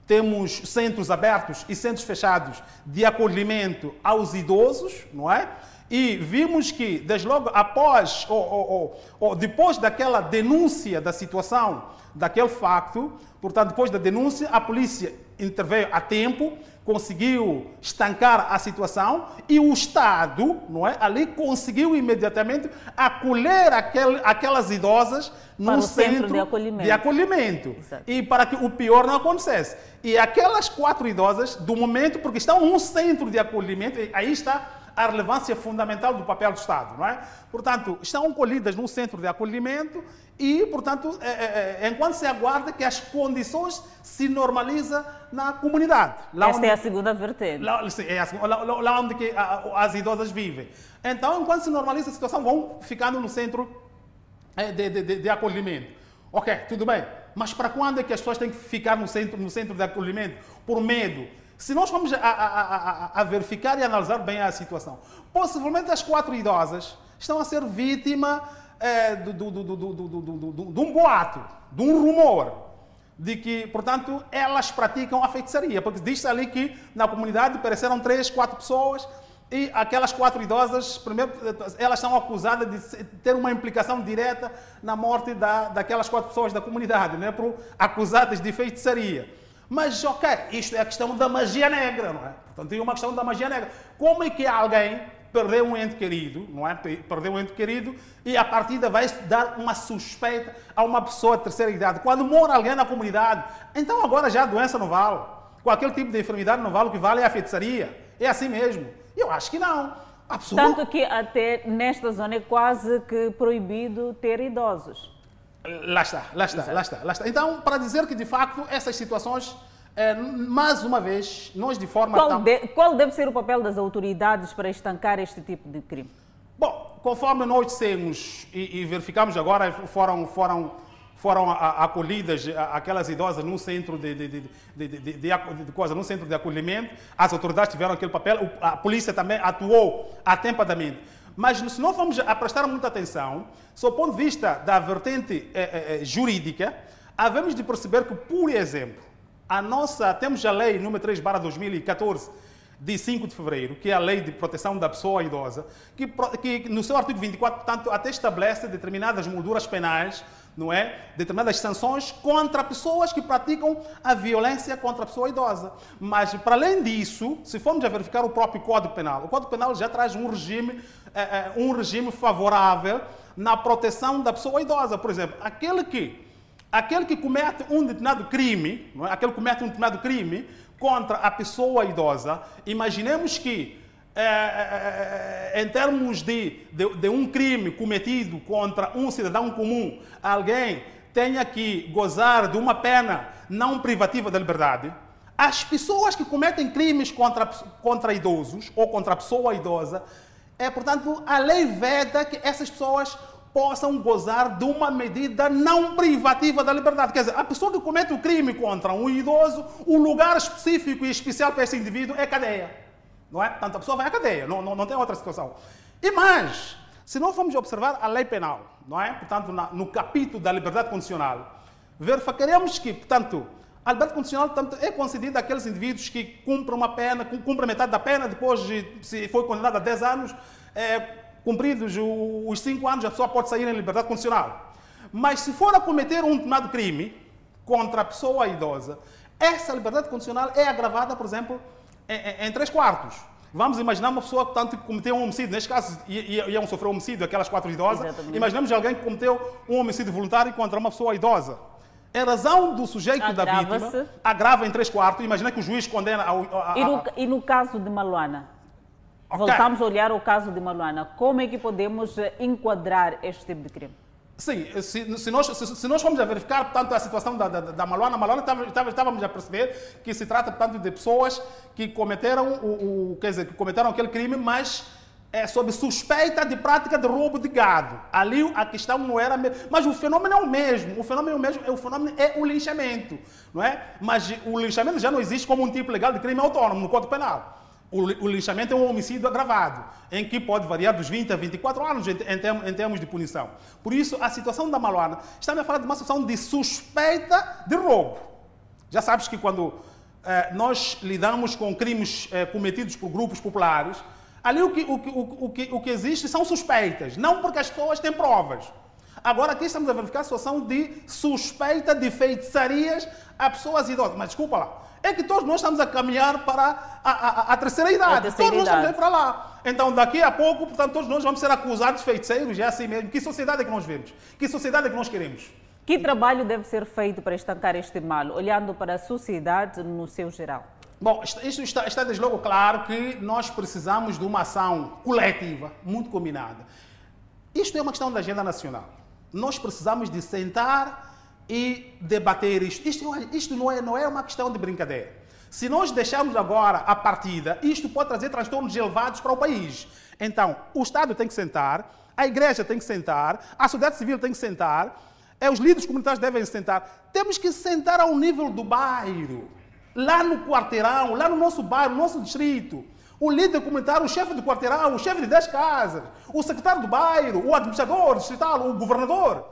[SPEAKER 33] temos centros abertos e centros fechados de acolhimento aos idosos, não é? E vimos que, desde logo após ou, ou, ou, depois daquela denúncia da situação, daquele facto, portanto, depois da denúncia, a polícia interveio a tempo, conseguiu estancar a situação e o Estado, não é, ali conseguiu imediatamente acolher aquel, aquelas idosas no centro, centro, de acolhimento. De acolhimento. E para que o pior não acontecesse. E aquelas quatro idosas, do momento, porque estão num centro de acolhimento, aí está a relevância fundamental do papel do Estado, não é? Portanto, estão acolhidas num centro de acolhimento e, portanto, é, é, é, enquanto se aguarda que as condições se normalizem na comunidade.
[SPEAKER 1] Lá Esta onde, é a segunda vertente.
[SPEAKER 33] Lá, sim, é a, lá, lá onde que as idosas vivem. Então, enquanto se normaliza a situação, vão ficando no centro é, de, de, de acolhimento. Ok, tudo bem. Mas para quando é que as pessoas têm que ficar no centro, no centro de acolhimento? Por medo. Se nós vamos a, a, a, a verificar e analisar bem a situação, possivelmente as quatro idosas estão a ser vítima é, de um boato, de um rumor, de que, portanto, elas praticam a feitiçaria, porque diz ali que na comunidade apareceram três, quatro pessoas e aquelas quatro idosas, primeiro, elas são acusadas de ter uma implicação direta na morte da, daquelas quatro pessoas da comunidade, né? Por, acusadas de feitiçaria. Mas, ok, isto é a questão da magia negra, não é? Portanto, tem uma questão da magia negra. Como é que alguém perdeu um ente querido, não é? Perdeu um ente querido e a partida vai dar uma suspeita a uma pessoa de terceira idade. Quando mora alguém na comunidade, então agora já a doença não vale. Com aquele tipo de enfermidade não vale, o que vale é a feitiçaria. É assim mesmo. Eu acho que não.
[SPEAKER 1] Absolut... Tanto que até nesta zona é quase que proibido ter idosos.
[SPEAKER 33] Lá está, lá está, lá está, lá está. Então, para dizer que de facto essas situações, é, mais uma vez, nós de forma.
[SPEAKER 1] Qual, tão... de, qual deve ser o papel das autoridades para estancar este tipo de crime?
[SPEAKER 33] Bom, conforme nós dissemos e, e verificamos agora, foram, foram foram acolhidas aquelas idosas num centro de, de, de, de, de coisa, num centro de acolhimento. As autoridades tiveram aquele papel, a polícia também atuou atempadamente. Mas se não formos a prestar muita atenção, sob o ponto de vista da vertente eh, eh, jurídica, havemos de perceber que, por exemplo, a nossa, temos a lei número 3 barra 2014, de 5 de fevereiro, que é a Lei de Proteção da Pessoa Idosa, que, que no seu artigo 24, portanto, até estabelece determinadas molduras penais não é? Determinadas sanções contra pessoas que praticam a violência contra a pessoa idosa. Mas, para além disso, se formos a verificar o próprio Código Penal, o Código Penal já traz um regime, é, um regime favorável na proteção da pessoa idosa. Por exemplo, aquele que, aquele que comete um determinado crime, não é? aquele que comete um determinado crime contra a pessoa idosa, imaginemos que é, é, é, em termos de, de, de, um crime cometido contra um cidadão comum, alguém tenha que gozar de uma pena não privativa da liberdade, as pessoas que cometem crimes contra, contra idosos ou contra a pessoa idosa, é, portanto, a lei veda que essas pessoas possam gozar de uma medida não privativa da liberdade. Quer dizer, a pessoa que comete o crime contra um idoso, o lugar específico e especial para esse indivíduo é cadeia não é? Portanto, a pessoa vai à cadeia, não, não, não tem outra situação. E mais, se não formos observar a lei penal, não é? Portanto, na, no capítulo da liberdade condicional, verificaremos que, portanto, a liberdade condicional portanto, é concedida àqueles indivíduos que cumprem uma pena, cumprem metade da pena, depois de, se foi condenado a 10 anos, é, cumpridos os 5 anos, a pessoa pode sair em liberdade condicional. Mas se for a cometer um determinado crime contra a pessoa idosa, essa liberdade condicional é agravada, por exemplo, em, em três quartos. Vamos imaginar uma pessoa que tanto cometeu um homicídio, neste caso iam sofrer um homicídio, aquelas quatro idosas. Exatamente. Imaginamos alguém que cometeu um homicídio voluntário contra uma pessoa idosa. A razão do sujeito da vítima agrava em três quartos. Imagina que o juiz condena. A,
[SPEAKER 1] a, e, no, e, no, caso de Maluana? Okay. Voltamos a olhar o caso de Maluana. Como é que podemos enquadrar este tipo de crime?
[SPEAKER 33] Sim, se, se, nós, se, se, nós formos a verificar, portanto, a situação da, da, da Maluana, Maluana estávamos a perceber que se trata, portanto, de pessoas que cometeram, o, o, quer dizer, que cometeram aquele crime, mas é sob suspeita de prática de roubo de gado. Ali a questão não era mas o fenômeno é o mesmo. O fenômeno é o mesmo, o fenômeno é o linchamento, não é? Mas o linchamento já não existe como um tipo legal de crime autônomo no Código Penal. O, lixamento é um homicídio agravado, em que pode variar dos 20 a 24 anos em termos de punição. Por isso, a situação da Maluana está a falar de uma situação de suspeita de roubo. Já sabes que quando eh, nós lidamos com crimes eh, cometidos por grupos populares, ali o que, o, o, o, que, o que existe são suspeitas, não porque as pessoas têm provas. Agora aqui estamos a verificar a situação de suspeita de feitiçarias a pessoas idosas. Mas desculpa lá, é que todos nós estamos a caminhar para a, a, a terceira idade. A terceira todos idade. nós estamos a ir para lá. Então, daqui a pouco, portanto, todos nós vamos ser acusados de feiticeiros, é assim mesmo. Que sociedade é que nós vemos? Que sociedade é que nós queremos?
[SPEAKER 1] Que trabalho deve ser feito para estancar este mal, olhando para a sociedade no seu geral?
[SPEAKER 33] Bom, isto está, está desde logo claro que nós precisamos de uma ação coletiva, muito combinada. Isto é uma questão da agenda nacional. Nós precisamos de sentar e debater isto. Isto, isto não, é, não é uma questão de brincadeira. Se nós deixarmos agora a partida, isto pode trazer transtornos elevados para o país. Então, o Estado tem que sentar, a Igreja tem que sentar, a sociedade civil tem que sentar, é, os líderes comunitários devem sentar. Temos que sentar ao nível do bairro, lá no quarteirão, lá no nosso bairro, no nosso distrito. O líder comunitário, o chefe do quarteirão, o chefe de 10 casas, o secretário do bairro, o administrador distrital, o governador.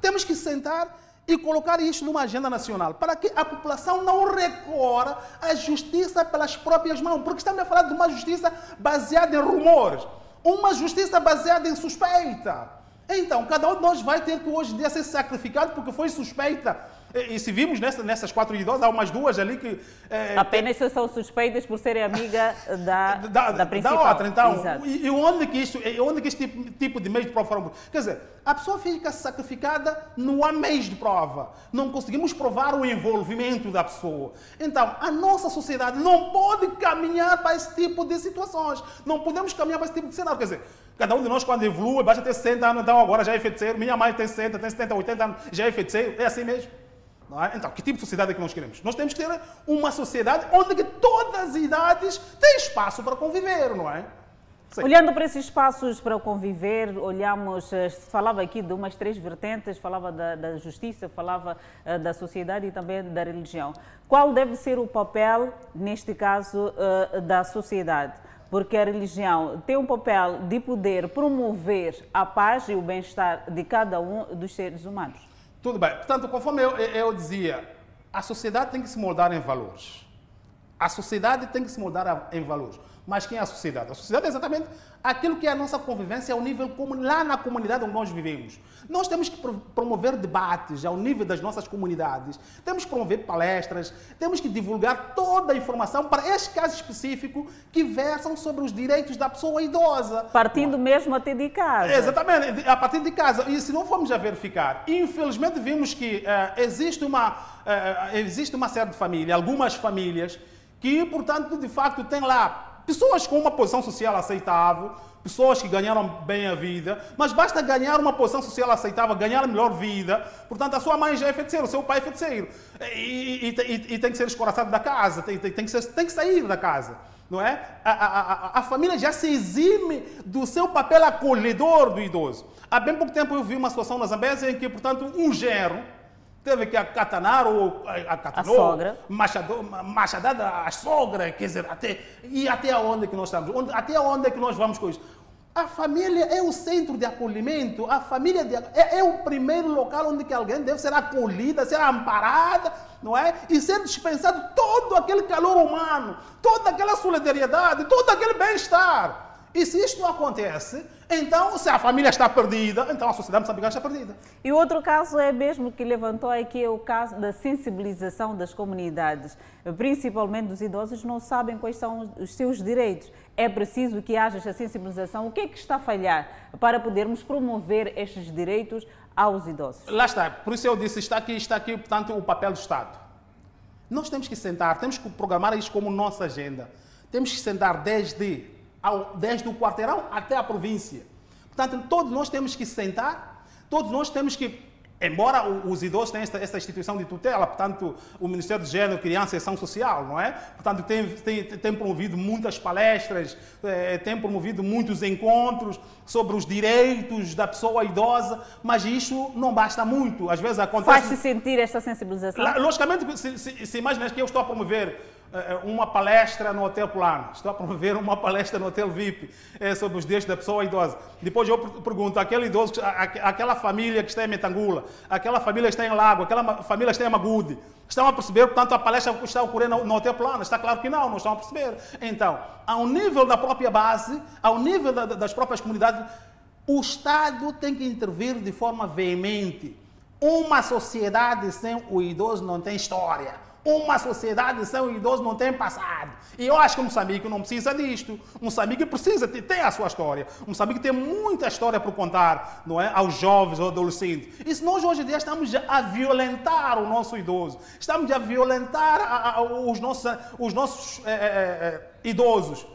[SPEAKER 33] Temos que sentar e colocar isto numa agenda nacional, para que a população não recorra à justiça pelas próprias mãos, porque estamos a falar de uma justiça baseada em rumores, uma justiça baseada em suspeita. Então, cada um de nós vai ter que hoje em dia ser sacrificado porque foi suspeita e, se vimos nessa, nessas quatro idosas, há umas duas ali que.
[SPEAKER 1] É, Apenas são suspeitas por serem amiga da, da, da principal.
[SPEAKER 33] Da outra, então. E, e, onde que isto, onde que este tipo, tipo de meio de prova foram. Quer dizer, a pessoa fica sacrificada, não há meios de prova. Não conseguimos provar o envolvimento da pessoa. Então, a nossa sociedade não pode caminhar para esse tipo de situações. Não podemos caminhar para esse tipo de cenário. Quer dizer, cada um de nós, quando evolui, basta ter 60 anos, então agora já é feiticeiro. Minha mãe tem 60, tem 70, 80 anos, já é feiticeiro. É assim mesmo. É? Então, que tipo de sociedade é que nós queremos? Nós temos que ter uma sociedade onde todas as idades têm espaço para conviver, não é?
[SPEAKER 1] Sim. Olhando para esses espaços para conviver, olhamos, eh, falava aqui de umas três vertentes, falava da, da justiça, falava uh, da sociedade e também da religião. Qual deve ser o papel, neste caso, uh, da sociedade? Porque a religião tem um papel de poder promover a paz e o bem-estar de cada um dos seres humanos.
[SPEAKER 33] Tudo bem. Portanto, conforme eu, eu dizia, a sociedade tem que se moldar em valores. A sociedade tem que se moldar em valores. Mas quem é a sociedade? A sociedade é exatamente aquilo que é a nossa convivência ao nível como lá na comunidade onde nós vivemos. Nós temos que promover debates ao nível das nossas comunidades, temos que promover palestras, temos que divulgar toda a informação para este caso específico que versam sobre os direitos da pessoa idosa.
[SPEAKER 1] Partindo mesmo até de casa.
[SPEAKER 33] Exatamente, a partir de casa. E se não formos a verificar, infelizmente vimos que uh, existe, uma, uh, existe uma série de famílias, algumas famílias, que, portanto, de facto, têm lá Pessoas com uma posição social aceitável, pessoas que ganharam bem a vida, mas basta ganhar uma posição social aceitável, ganhar melhor vida. Portanto, a sua mãe já é feiticeiro, o seu pai é feiticeiro. E, e, e, e tem que ser escoraçado da casa, tem, tem, tem, que ser, tem que sair da casa. Não é? A, a, a, a, família já se exime do seu papel acolhedor do idoso. Há bem pouco tempo eu vi uma situação na Zambésia em que, portanto, um genro teve que acatanar ou acatanou, a sogra. Machado, machadada a sogra, quer dizer, até, e até onde que nós estamos? Onde, até onde é que nós vamos com isso? A família é o centro de acolhimento, a família de, é, é, o primeiro local onde que alguém deve ser acolhida, ser amparada, não é? E ser dispensado todo aquele calor humano, toda aquela solidariedade, todo aquele bem-estar. E se isto não acontece, então, se a família está perdida, então a sociedade moçambicana está perdida.
[SPEAKER 1] E outro caso é mesmo que levantou aqui é o caso da sensibilização das comunidades, principalmente dos idosos, não sabem quais são os seus direitos. É preciso que haja essa sensibilização. O que é que está a falhar para podermos promover estes direitos aos idosos?
[SPEAKER 33] Lá está. Por isso eu disse, está aqui, está aqui, portanto, o papel do Estado. Nós temos que sentar, temos que programar isto como nossa agenda. Temos que sentar desde ao, desde o quarteirão até a província. Portanto, todos nós temos que sentar, Todos nós temos que Embora os idosos tenham esta, esta, instituição de tutela, portanto, o Ministério do Gênero, Criança e Ação Social, não é? Portanto, tem, tem, tem promovido muitas palestras, eh, tem promovido muitos encontros sobre os direitos da pessoa idosa, mas isso não basta muito. Às vezes acontece.
[SPEAKER 1] Faz-se sentir esta sensibilização?
[SPEAKER 33] Logicamente, se, se, se imagina que eu estou a promover uma palestra no Hotel Plano, estou a promover uma palestra no Hotel VIP é, sobre os direitos da pessoa idosa. Depois eu pergunto, aquele idoso, aquela família que está em Metangula, aquela família que está em Lago, aquela família que está em Magude, estão a perceber, portanto, a palestra está ocorrendo no Hotel Plano? Está claro que não, não estão a perceber. Então, ao nível da própria base, ao nível da, das próprias comunidades, o Estado tem que intervir de forma veemente. Uma sociedade sem o idoso não tem história. Uma sociedade sem o idoso não tem passado. E eu acho que Moçambique não precisa disto. Moçambique precisa ter a sua história. Moçambique tem muita história para contar não é? aos jovens, aos adolescentes. E se nós hoje em dia estamos a violentar o nosso idoso, estamos a violentar a, a, os nossos, os nossos é, é, idosos,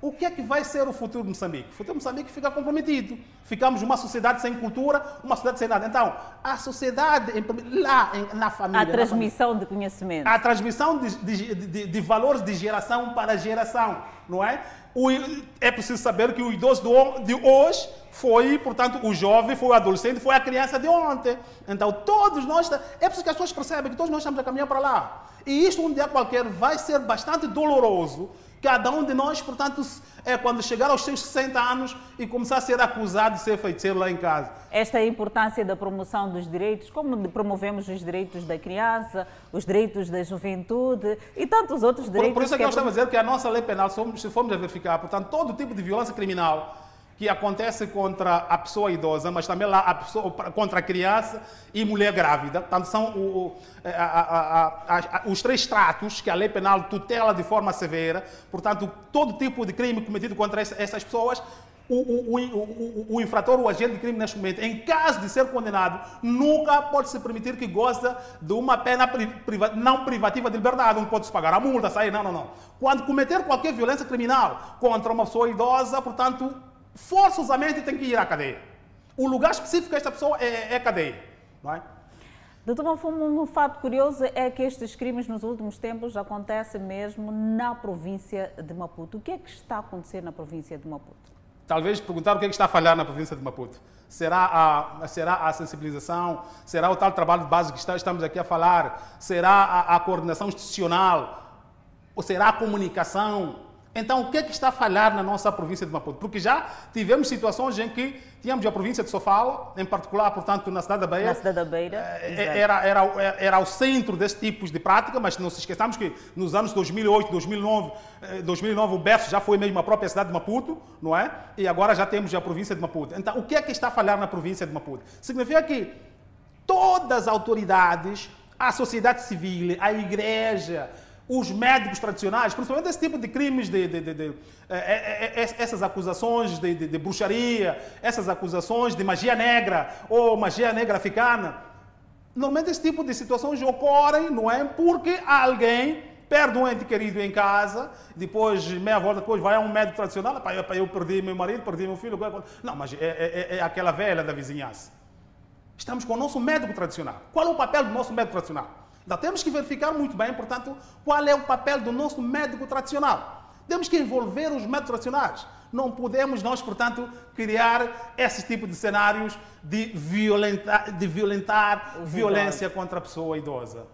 [SPEAKER 33] o que é que vai ser o futuro de Moçambique? O futuro de Moçambique fica comprometido. Ficamos uma sociedade sem cultura, uma sociedade sem nada. Então, a sociedade, lá na família.
[SPEAKER 1] A transmissão
[SPEAKER 33] família,
[SPEAKER 1] de conhecimento.
[SPEAKER 33] A transmissão de, de, de, de, valores de geração para geração, não é? O, é preciso saber que o idoso de hoje foi, portanto, o jovem, foi o adolescente, foi a criança de ontem. Então, todos nós. É preciso que as pessoas percebam que todos nós estamos a caminhar para lá. E isto, um dia qualquer, vai ser bastante doloroso Cada um de nós, portanto, é quando chegar aos seus 60 anos e começar a ser acusado de ser feiticeiro lá em casa.
[SPEAKER 1] Esta é a importância da promoção dos direitos, como promovemos os direitos da criança, os direitos da juventude e tantos outros direitos.
[SPEAKER 33] Por, por isso é que, que nós é... estamos a dizer que a nossa lei penal, se formos, se formos a verificar, portanto, todo tipo de violência criminal que acontece contra a pessoa idosa, mas também lá a pessoa, contra a criança e mulher grávida. Portanto, são o, a, a, a, os três tratos que a lei penal tutela de forma severa. Portanto, todo tipo de crime cometido contra essas pessoas, o, o, o, o, infrator, o agente de crime neste momento, em caso de ser condenado, nunca pode se permitir que goza de uma pena priva, não privativa de liberdade, não pode se pagar a multa, sair, não, não, não. Quando cometer qualquer violência criminal contra uma pessoa idosa, portanto, forçosamente tem que ir à cadeia. O lugar específico desta pessoa é, é cadeia. Não é?
[SPEAKER 1] Doutor Mafumo, um fato curioso é que estes crimes nos últimos tempos acontecem mesmo na província de Maputo. O que é que está a acontecer na província de Maputo?
[SPEAKER 33] Talvez perguntar o que, é que está a falhar na província de Maputo. Será a, será a sensibilização? Será o tal trabalho de base que está, estamos aqui a falar? Será a, a coordenação institucional? Ou será a comunicação? Então, o que é que está a falhar na nossa província de Maputo? Porque já tivemos situações em que tínhamos a província de Sofala, em particular, portanto, na cidade da Beira.
[SPEAKER 1] Na cidade da Beira,
[SPEAKER 33] eh, era, era, era, o centro desse tipo de prática, mas não se esqueçamos que nos anos 2008, 2009, 2009 o berço já foi mesmo a própria cidade de Maputo, não é? E agora já temos a província de Maputo. Então, o que é que está a falhar na província de Maputo? Significa que todas as autoridades, a sociedade civil, a igreja, os médicos tradicionais, principalmente esse tipo de crimes, de, de, de, de é, é, é, essas acusações de, bruxaria, essas acusações de magia negra ou magia negra africana. Normalmente esse tipo de situações ocorrem, não é? Porque alguém perde um ente querido em casa, depois, meia volta depois, vai a um médico tradicional, para eu, eu perdi meu marido, perdi meu filho. Não, mas é, é, é aquela velha da vizinhança. Estamos com o nosso médico tradicional. Qual é o papel do nosso médico tradicional? Ainda temos que verificar muito bem, portanto, qual é o papel do nosso médico tradicional. Temos que envolver os médicos tradicionais. Não podemos nós, portanto, criar esse tipo de cenários de de violentar violência contra a pessoa idosa.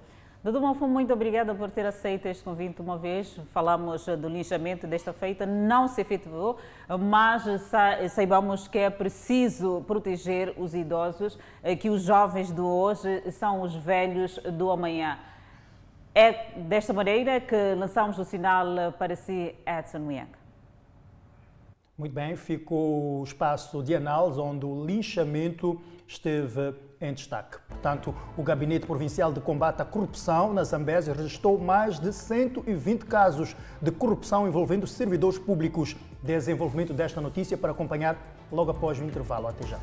[SPEAKER 1] Doutor Monfo, muito obrigada por ter aceito este convite uma vez. Falamos do linchamento desta feita, não se efetuou, mas saibamos que é preciso proteger os idosos, eh, que os jovens de hoje são os velhos do amanhã. É desta maneira que lançamos o sinal para si, Edson Yang.
[SPEAKER 2] Muito bem, ficou o espaço de análise onde o linchamento esteve em destaque. Portanto, o Gabinete Provincial de Combate à Corrupção na Zambésia registrou mais de 120 casos de corrupção envolvendo servidores públicos. Desenvolvimento desta notícia para acompanhar logo após o intervalo. Até já.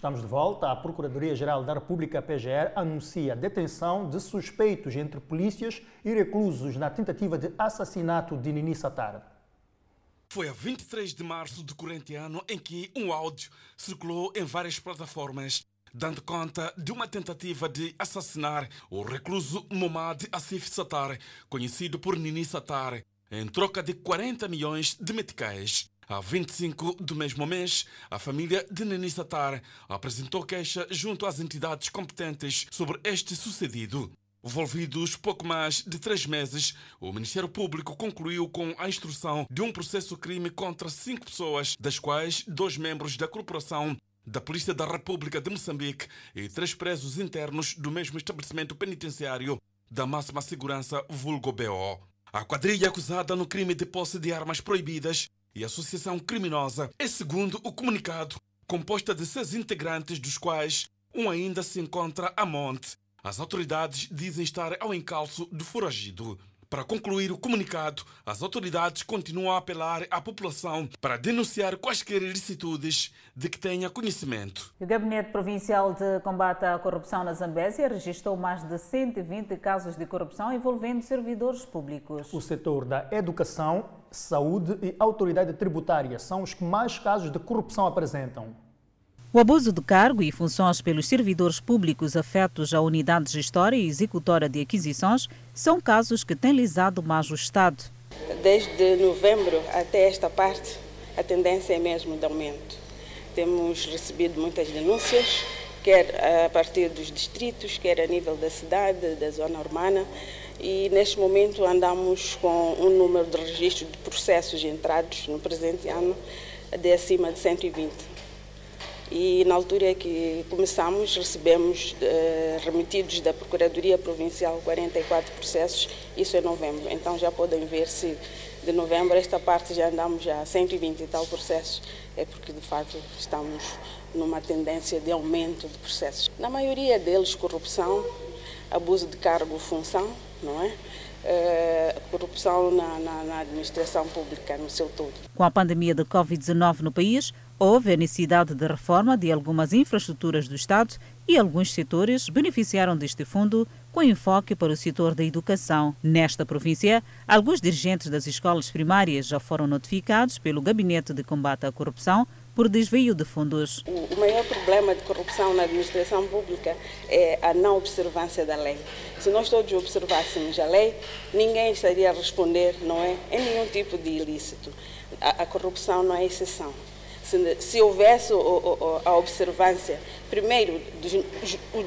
[SPEAKER 2] Estamos de volta. A Procuradoria-Geral da República, PGR, anuncia a detenção de suspeitos entre polícias e reclusos na tentativa de assassinato de Nini Satar.
[SPEAKER 34] Foi a 23 de março do corrente ano em que um áudio circulou em várias plataformas, dando conta de uma tentativa de assassinar o recluso Momad Asif Satar, conhecido por Nini Satar, em troca de 40 milhões de meticais. A 25 do mesmo mês, a família de Nini Satar apresentou queixa junto às entidades competentes sobre este sucedido. Envolvidos pouco mais de três meses, o Ministério Público concluiu com a instrução de um processo crime contra cinco pessoas, das quais dois membros da corporação da Polícia da República de Moçambique e três presos internos do mesmo estabelecimento penitenciário da máxima segurança vulgo BO. A quadrilha acusada no crime de posse de armas proibidas e associação criminosa é, segundo o comunicado, composta de seis integrantes, dos quais um ainda se encontra a monte. As autoridades dizem estar ao encalço do foragido. Para concluir o comunicado, as autoridades continuam a apelar à população para denunciar quaisquer ilicitudes de que tenha conhecimento.
[SPEAKER 1] O Gabinete Provincial de Combate à Corrupção na Zambésia registrou mais de 120 casos de corrupção envolvendo servidores públicos.
[SPEAKER 2] O setor da educação, saúde e autoridade tributária são os que mais casos de corrupção apresentam.
[SPEAKER 32] O abuso de cargo e funções pelos servidores públicos afetos à unidade de gestora e executora de aquisições são casos que têm lisado mais o Estado.
[SPEAKER 35] Desde novembro até esta parte, a tendência é mesmo de aumento. Temos recebido muitas denúncias, quer a partir dos distritos, quer a nível da cidade, da zona urbana, e neste momento andamos com um número de registros de processos entrados no presente ano de acima de 120 e na altura que começamos recebemos eh, remetidos da Procuradoria Provincial 44 processos, isso é novembro. Então já podem ver se de novembro esta parte já andamos a 120 e tal processos, é porque de fato estamos numa tendência de aumento de processos. Na maioria deles corrupção, abuso de cargo função, não é? Uh, corrupção na, na, na, administração pública no seu todo.
[SPEAKER 32] Com a pandemia da Covid-19 no país, houve a necessidade de reforma de algumas infraestruturas do Estado e alguns setores beneficiaram deste fundo com enfoque para o setor da educação. Nesta província, alguns dirigentes das escolas primárias já foram notificados pelo Gabinete de Combate à Corrupção por desvio de fundos.
[SPEAKER 35] O maior problema de corrupção na administração pública é a não observância da lei. Se nós todos observássemos a lei, ninguém estaria a responder, não é, em nenhum tipo de ilícito. A, a corrupção não é exceção se, se houvesse a observância, primeiro, dos,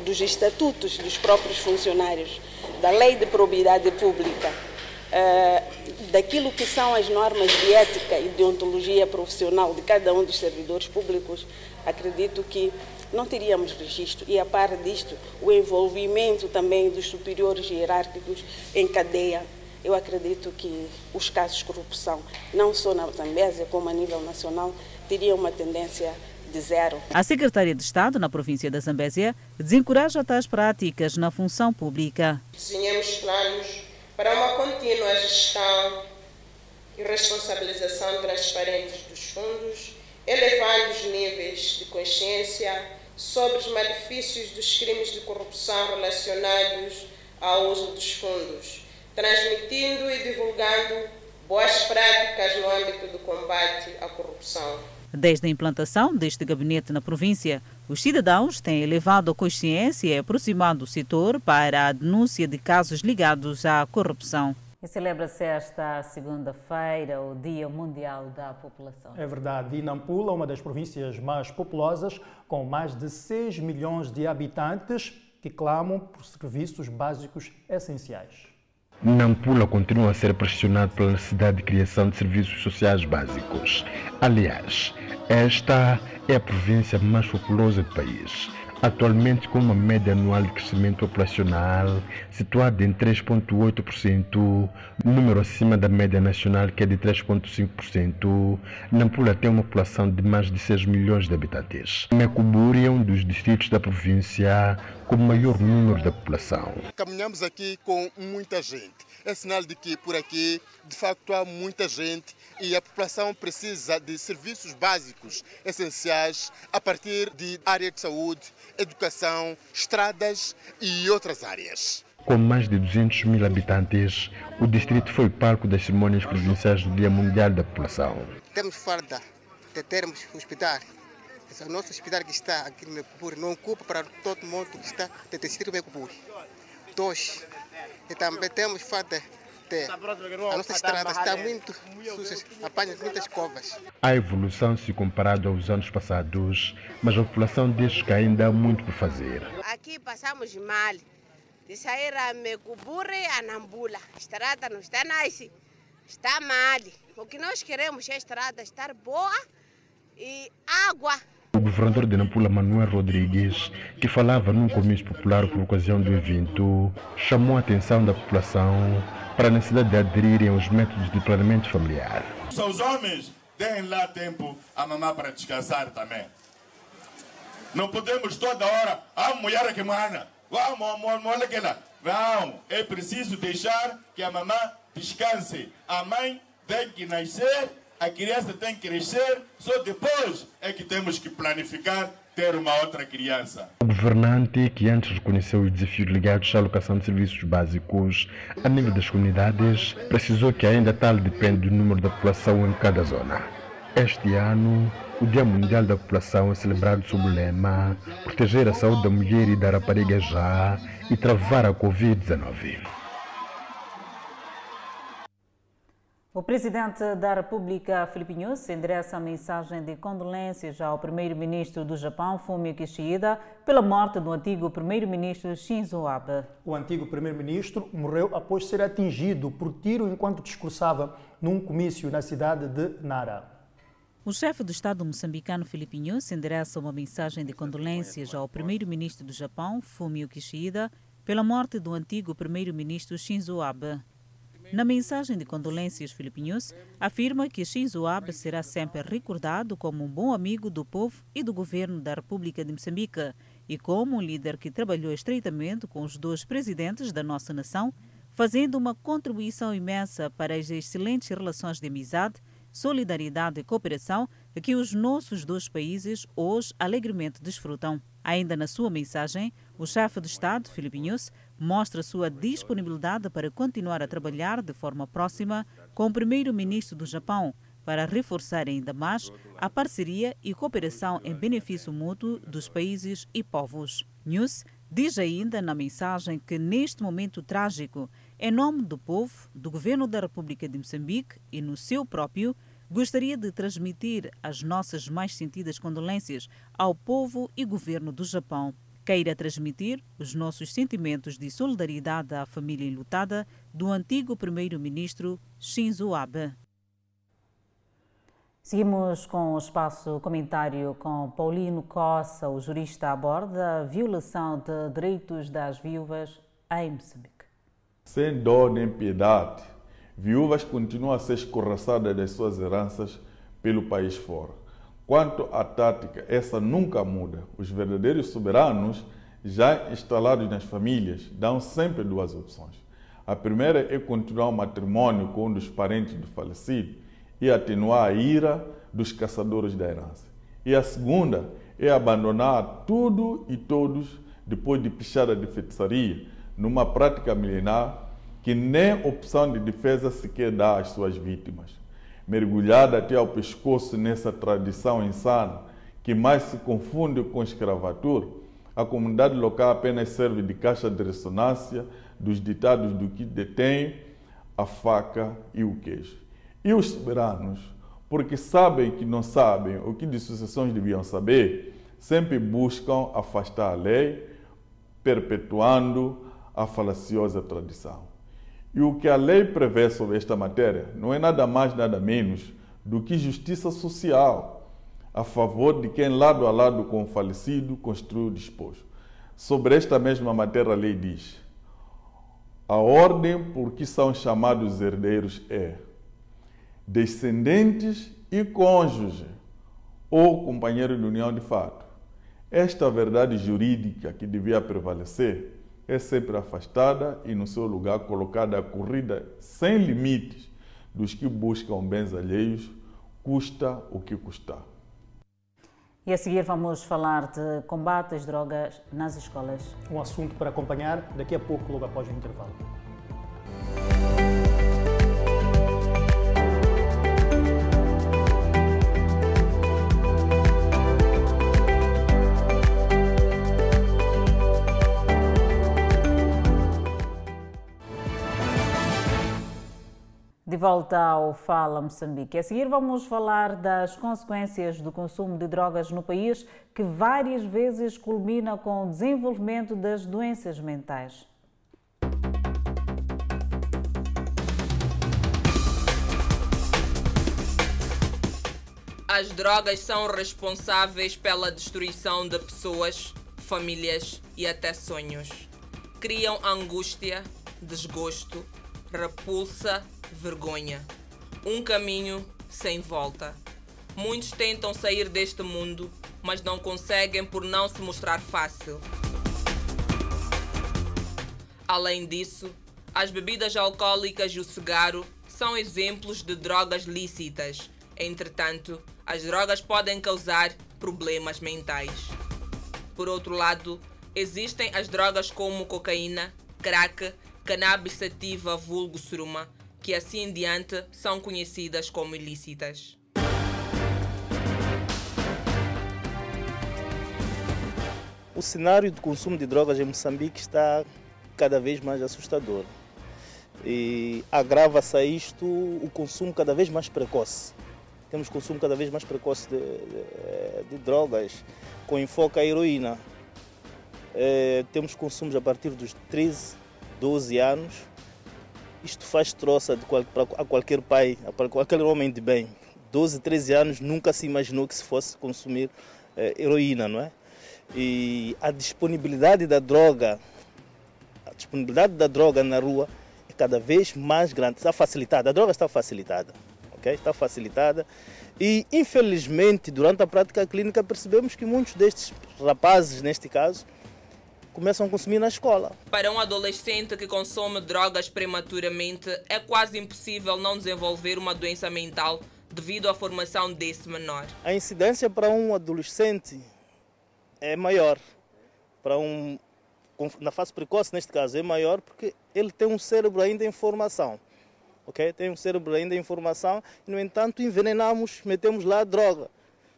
[SPEAKER 35] dos, estatutos dos próprios funcionários, da lei de probidade pública, uh, daquilo que são as normas de ética e de ontologia profissional de cada um dos servidores públicos, acredito que não teríamos registro. E, a par disto, o envolvimento também dos superiores hierárquicos em cadeia eu acredito que os casos de corrupção, não só na Zambésia, como a nível nacional, teria uma tendência de zero.
[SPEAKER 32] A Secretaria de Estado na província da Zambésia desencoraja tais práticas na função pública.
[SPEAKER 36] Desenhamos planos para uma contínua gestão e responsabilização transparentes dos fundos, elevando os níveis de consciência sobre os malefícios dos crimes de corrupção relacionados ao uso dos fundos, transmitindo e divulgando boas práticas no âmbito do combate à corrupção.
[SPEAKER 32] Desde a implantação deste gabinete na província, os cidadãos têm elevado a consciência e aproximado o setor para a denúncia de casos ligados à corrupção.
[SPEAKER 1] E celebra-se esta segunda-feira o Dia Mundial da População.
[SPEAKER 2] É verdade. E Nampula, uma das províncias mais populosas, com mais de 6 milhões de habitantes que clamam por serviços básicos essenciais.
[SPEAKER 37] Nampula continua a ser pressionado pela necessidade de criação de serviços sociais básicos. Aliás, esta é a província mais populosa do país atualmente com uma média anual de crescimento populacional situada em 3,8%, número acima da média nacional que é de 3,5%. Nampula tem uma população de mais de 6 milhões de habitantes. Mecuburi é um dos distritos da província com maior número da população.
[SPEAKER 13] Caminhamos aqui com muita gente. É sinal de que por aqui, de facto, há muita gente e a população precisa de serviços básicos essenciais a partir de área de saúde, educação, estradas e outras áreas.
[SPEAKER 37] Com mais de 200 mil habitantes, o distrito foi palco das cerimônias provinciais do Dia Mundial da População.
[SPEAKER 38] Temos farda de termos hospital. Esse é o nosso hospital que está aqui no Mecupuri não ocupa para todo mundo que está no distrito do Mecupuri. Dois, e também temos farda de... A nossa estrada está muito suja, apanha muitas covas.
[SPEAKER 37] Há evolução se comparado aos anos passados, mas a população diz que ainda há muito por fazer.
[SPEAKER 39] Aqui passamos mal de sair a Mecubure a Nambula. A estrada não está nice, está mal. O que nós queremos é a estrada estar boa e água.
[SPEAKER 37] O governador de Nampula, Manuel Rodrigues, que falava num comício popular por ocasião do evento, chamou a atenção da população para a necessidade de aderirem aos métodos de planeamento familiar.
[SPEAKER 40] Os homens deem lá tempo a mamãe para descansar também. Não podemos toda hora, a mulher que mana, não, é preciso deixar que a mamãe descanse. A mãe tem que nascer, a criança tem que crescer, só depois é que temos que planificar ter uma outra criança.
[SPEAKER 37] O governante, que antes reconheceu os desafios ligados à alocação de serviços básicos a nível das comunidades, precisou que ainda tal depende do número da população em cada zona. Este ano, o Dia Mundial da População é celebrado sob o lema Proteger a saúde da mulher e da rapariga já e travar a Covid-19.
[SPEAKER 41] O presidente da República, Filipe Nyusi, endereça a mensagem de condolências ao primeiro-ministro do Japão, Fumio Kishida, pela morte do antigo primeiro-ministro Shinzo Abe.
[SPEAKER 2] O antigo primeiro-ministro morreu após ser atingido por tiro enquanto discursava num comício na cidade de Nara.
[SPEAKER 1] O chefe do Estado moçambicano Filipe Nyusi endereça uma mensagem de condolências ao primeiro-ministro do Japão, Fumio Kishida, pela morte do antigo primeiro-ministro Shinzo Abe. Na mensagem de condolências, Filipe News afirma que Shinzo Abe será sempre recordado como um bom amigo do povo e do governo da República de Moçambique e como um líder que trabalhou estreitamente com os dois presidentes da nossa nação, fazendo uma contribuição imensa para as excelentes relações de amizade, solidariedade e cooperação que os nossos dois países hoje alegremente desfrutam. Ainda na sua mensagem, o chefe de Estado, Filipe News, mostra sua disponibilidade para continuar a trabalhar de forma próxima com o primeiro-ministro do Japão para reforçar ainda mais a parceria e cooperação em benefício mútuo dos países e povos. News diz ainda na mensagem que neste momento trágico, em nome do povo, do governo da República de Moçambique e no seu próprio, gostaria de transmitir as nossas mais sentidas condolências ao povo e governo do Japão queira transmitir os nossos sentimentos de solidariedade à família enlutada do antigo primeiro-ministro Shinzo Abe.
[SPEAKER 41] Seguimos com o espaço comentário com Paulino Cossa, o jurista aborda a violação de direitos das viúvas em Moçambique.
[SPEAKER 42] Sem dó nem piedade, viúvas continuam a ser escorraçadas das suas heranças pelo país fora. Quanto à tática, essa nunca muda. Os verdadeiros soberanos, já instalados nas famílias, dão sempre duas opções. A primeira é continuar o matrimônio com um dos parentes do falecido e atenuar a ira dos caçadores da herança. E a segunda é abandonar tudo e todos depois de pichada de feitiçaria, numa prática milenar que nem opção de defesa sequer dá às suas vítimas mergulhada até ao pescoço nessa tradição insana que mais se confunde com escravatura, a comunidade local apenas serve de caixa de ressonância dos ditados do que detém a faca e o queijo. E os soberanos, porque sabem que não sabem o que de sucessões deviam saber, sempre buscam afastar a lei, perpetuando a falaciosa tradição. E o que a lei prevê sobre esta matéria não é nada mais, nada menos do que justiça social a favor de quem, lado a lado com o falecido, construiu o despojo. Sobre esta mesma matéria, a lei diz: a ordem por que são chamados herdeiros é descendentes e cônjuge ou companheiro de união de fato. Esta verdade jurídica que devia prevalecer é sempre afastada e no seu lugar colocada a corrida sem limites dos que buscam bens alheios, custa o que custar.
[SPEAKER 1] E a seguir vamos falar de combate às drogas nas escolas.
[SPEAKER 2] Um assunto para acompanhar daqui a pouco, logo após o intervalo.
[SPEAKER 1] De volta ao Fala Moçambique. A seguir vamos falar das consequências do consumo de drogas no país, que várias vezes culmina com o desenvolvimento das doenças mentais.
[SPEAKER 43] As drogas são responsáveis pela destruição de pessoas, famílias e até sonhos. Criam angústia, desgosto, repulsa, vergonha. Um caminho sem volta. Muitos tentam sair deste mundo, mas não conseguem por não se mostrar fácil. Além disso, as bebidas alcoólicas e o cigarro são exemplos de drogas lícitas. Entretanto, as drogas podem causar problemas mentais. Por outro lado, existem as drogas como cocaína, crack, cannabis sativa vulgo suruma, que assim em diante são conhecidas como ilícitas.
[SPEAKER 44] O cenário de consumo de drogas em Moçambique está cada vez mais assustador. E agrava-se a isto o consumo cada vez mais precoce. Temos consumo cada vez mais precoce de, de, de drogas, com enfoque à heroína. É, temos consumos a partir dos 13, 12 anos. Isto faz troça qual, a qualquer pai, a qualquer homem de bem. 12, 13 anos nunca se imaginou que se fosse consumir é, heroína, não é? E a disponibilidade da droga, a disponibilidade da droga na rua é cada vez mais grande, está facilitada, a droga está facilitada, ok? Está facilitada e infelizmente durante a prática clínica percebemos que muitos destes rapazes, neste caso, começam a consumir na escola.
[SPEAKER 43] Para um adolescente que consome drogas prematuramente, é quase impossível não desenvolver uma doença mental devido à formação desse menor.
[SPEAKER 44] A incidência para um adolescente é maior. Para um na fase precoce, neste caso, é maior porque ele tem um cérebro ainda em formação. Ok? Tem um cérebro ainda em formação e, no entanto, envenenamos, metemos lá a droga.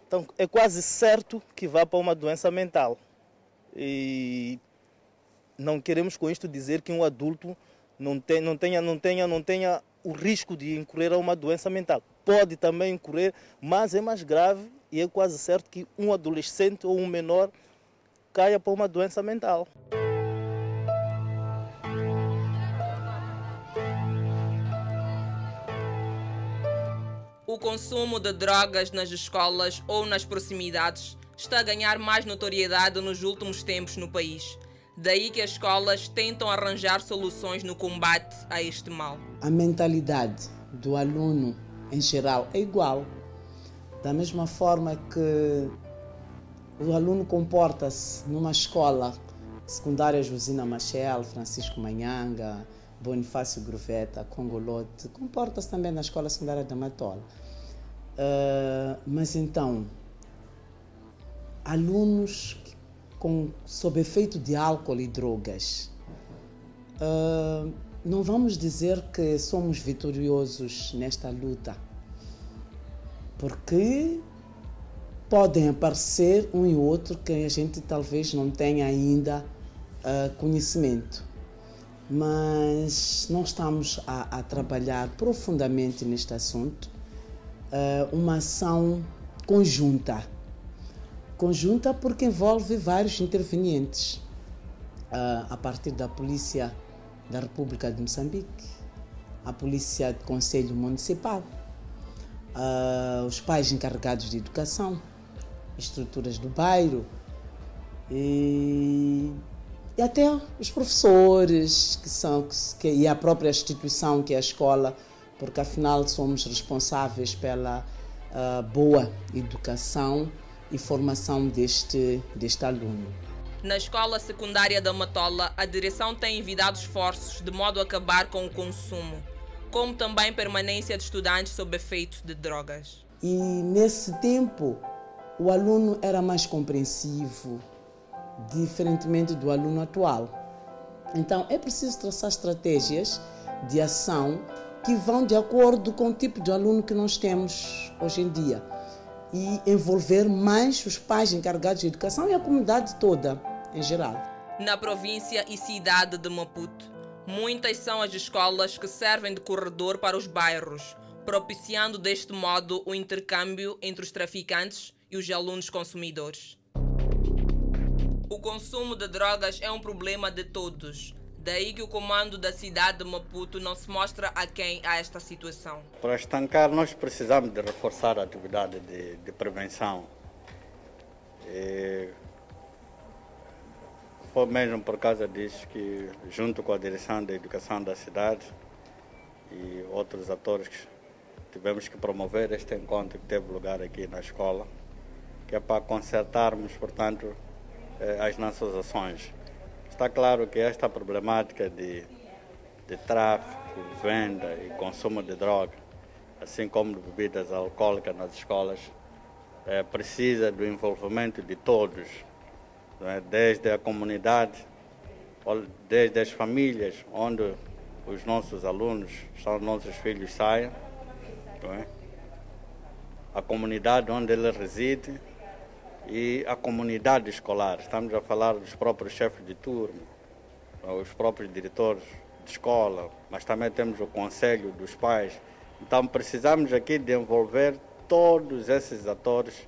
[SPEAKER 44] Então, é quase certo que vá para uma doença mental. E não queremos com isto dizer que um adulto não, tem, não, tenha, não, tenha, não tenha o risco de incorrer a uma doença mental. Pode também incorrer, mas é mais grave e é quase certo que um adolescente ou um menor caia para uma doença mental.
[SPEAKER 43] O consumo de drogas nas escolas ou nas proximidades está a ganhar mais notoriedade nos últimos tempos no país. Daí que as escolas tentam arranjar soluções no combate a este mal.
[SPEAKER 45] A mentalidade do aluno em geral é igual. Da mesma forma que o aluno comporta-se numa escola secundária Josina Machel, Francisco Manhanga, Bonifácio Groveta, Congolote, comporta-se também na escola secundária da Matola. Uh, mas então, alunos com, sob efeito de álcool e drogas, uh, não vamos dizer que somos vitoriosos nesta luta, porque podem aparecer um e outro que a gente talvez não tenha ainda uh, conhecimento. Mas nós estamos a, a trabalhar profundamente neste assunto, uh, uma ação conjunta. Conjunta porque envolve vários intervenientes, uh, a partir da Polícia da República de Moçambique, a Polícia do Conselho Municipal, os pais encarregados de educação, estruturas do bairro e, e até os professores que são que, e a própria instituição que é a escola, porque afinal somos responsáveis pela uh, boa educação e formação deste, deste aluno.
[SPEAKER 43] Na escola secundária da Matola, a direção tem envidado esforços de modo a acabar com o consumo. como também permanência de estudantes sob efeito de drogas.
[SPEAKER 45] E nesse tempo, o aluno era mais compreensivo, diferentemente do aluno atual. Então, é preciso traçar estratégias de ação que vão de acordo com o tipo de aluno que nós temos hoje em dia e envolver mais os pais encarregados de educação e a comunidade toda em geral.
[SPEAKER 43] Na província e cidade de Maputo, muitas são as escolas que servem de corredor para os bairros, propiciando deste modo o intercâmbio entre os traficantes e os alunos consumidores. O consumo de drogas é um problema de todos. Daí que o comando da cidade de Maputo não se mostra a quem a esta situação.
[SPEAKER 46] Para estancar, nós precisamos de reforçar a atividade de, de prevenção. E foi mesmo por causa disso que, junto com a direção da educação da cidade e outros atores, tivemos que promover este encontro que teve lugar aqui na escola, que é para consertarmos, portanto, eh, as nossas ações. Está claro que esta problemática de, de tráfico, venda e consumo de droga, assim como de bebidas alcoólicas nas escolas, é, precisa do envolvimento de todos, é? desde a comunidade, desde as famílias onde os nossos alunos, os nossos filhos saem, é? a comunidade onde ele reside, e a comunidade escolar. Estamos a falar dos próprios chefes de turma, os próprios diretores de escola, mas também temos o conselho dos pais. Então precisamos aqui de envolver todos esses atores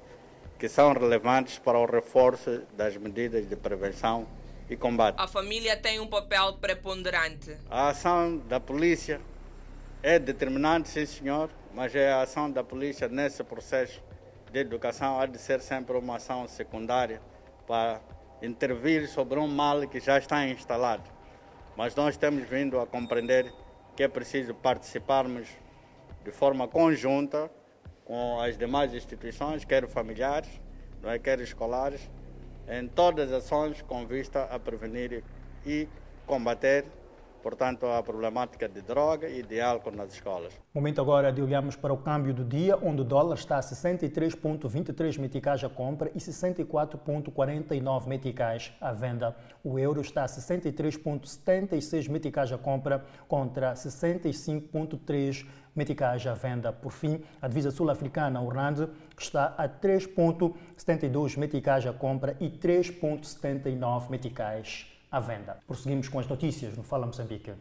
[SPEAKER 46] que são relevantes para o reforço das medidas de prevenção e combate.
[SPEAKER 43] A família tem um papel preponderante.
[SPEAKER 46] A ação da polícia é determinante, sim senhor, mas é a ação da polícia nesse processo de educação há de ser sempre uma ação secundária para intervir sobre um mal que já está instalado. Mas nós temos vindo a compreender que é preciso participarmos de forma conjunta com as demais instituições, quer familiares, não é, quer escolares, em todas as ações com vista a prevenir e combater portanto, a problemática de droga e de álcool nas escolas.
[SPEAKER 2] Momento agora de olharmos para o câmbio do dia, onde o dólar está a 63,23 meticais à compra e 64,49 meticais à venda. O euro está a 63,76 meticais à compra contra 65,3 meticais à venda. Por fim, a divisa sul-africana, o RAND, está a 3,72 meticais à compra e 3,79 meticais à venda. Prosseguimos com as notícias no Fala Moçambique.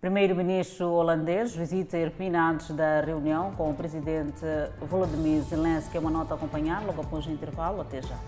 [SPEAKER 1] Primeiro-ministro holandês visita Irpina antes da reunião com o presidente Volodymyr Zelensky. É uma nota a acompanhar logo após o intervalo. Até já.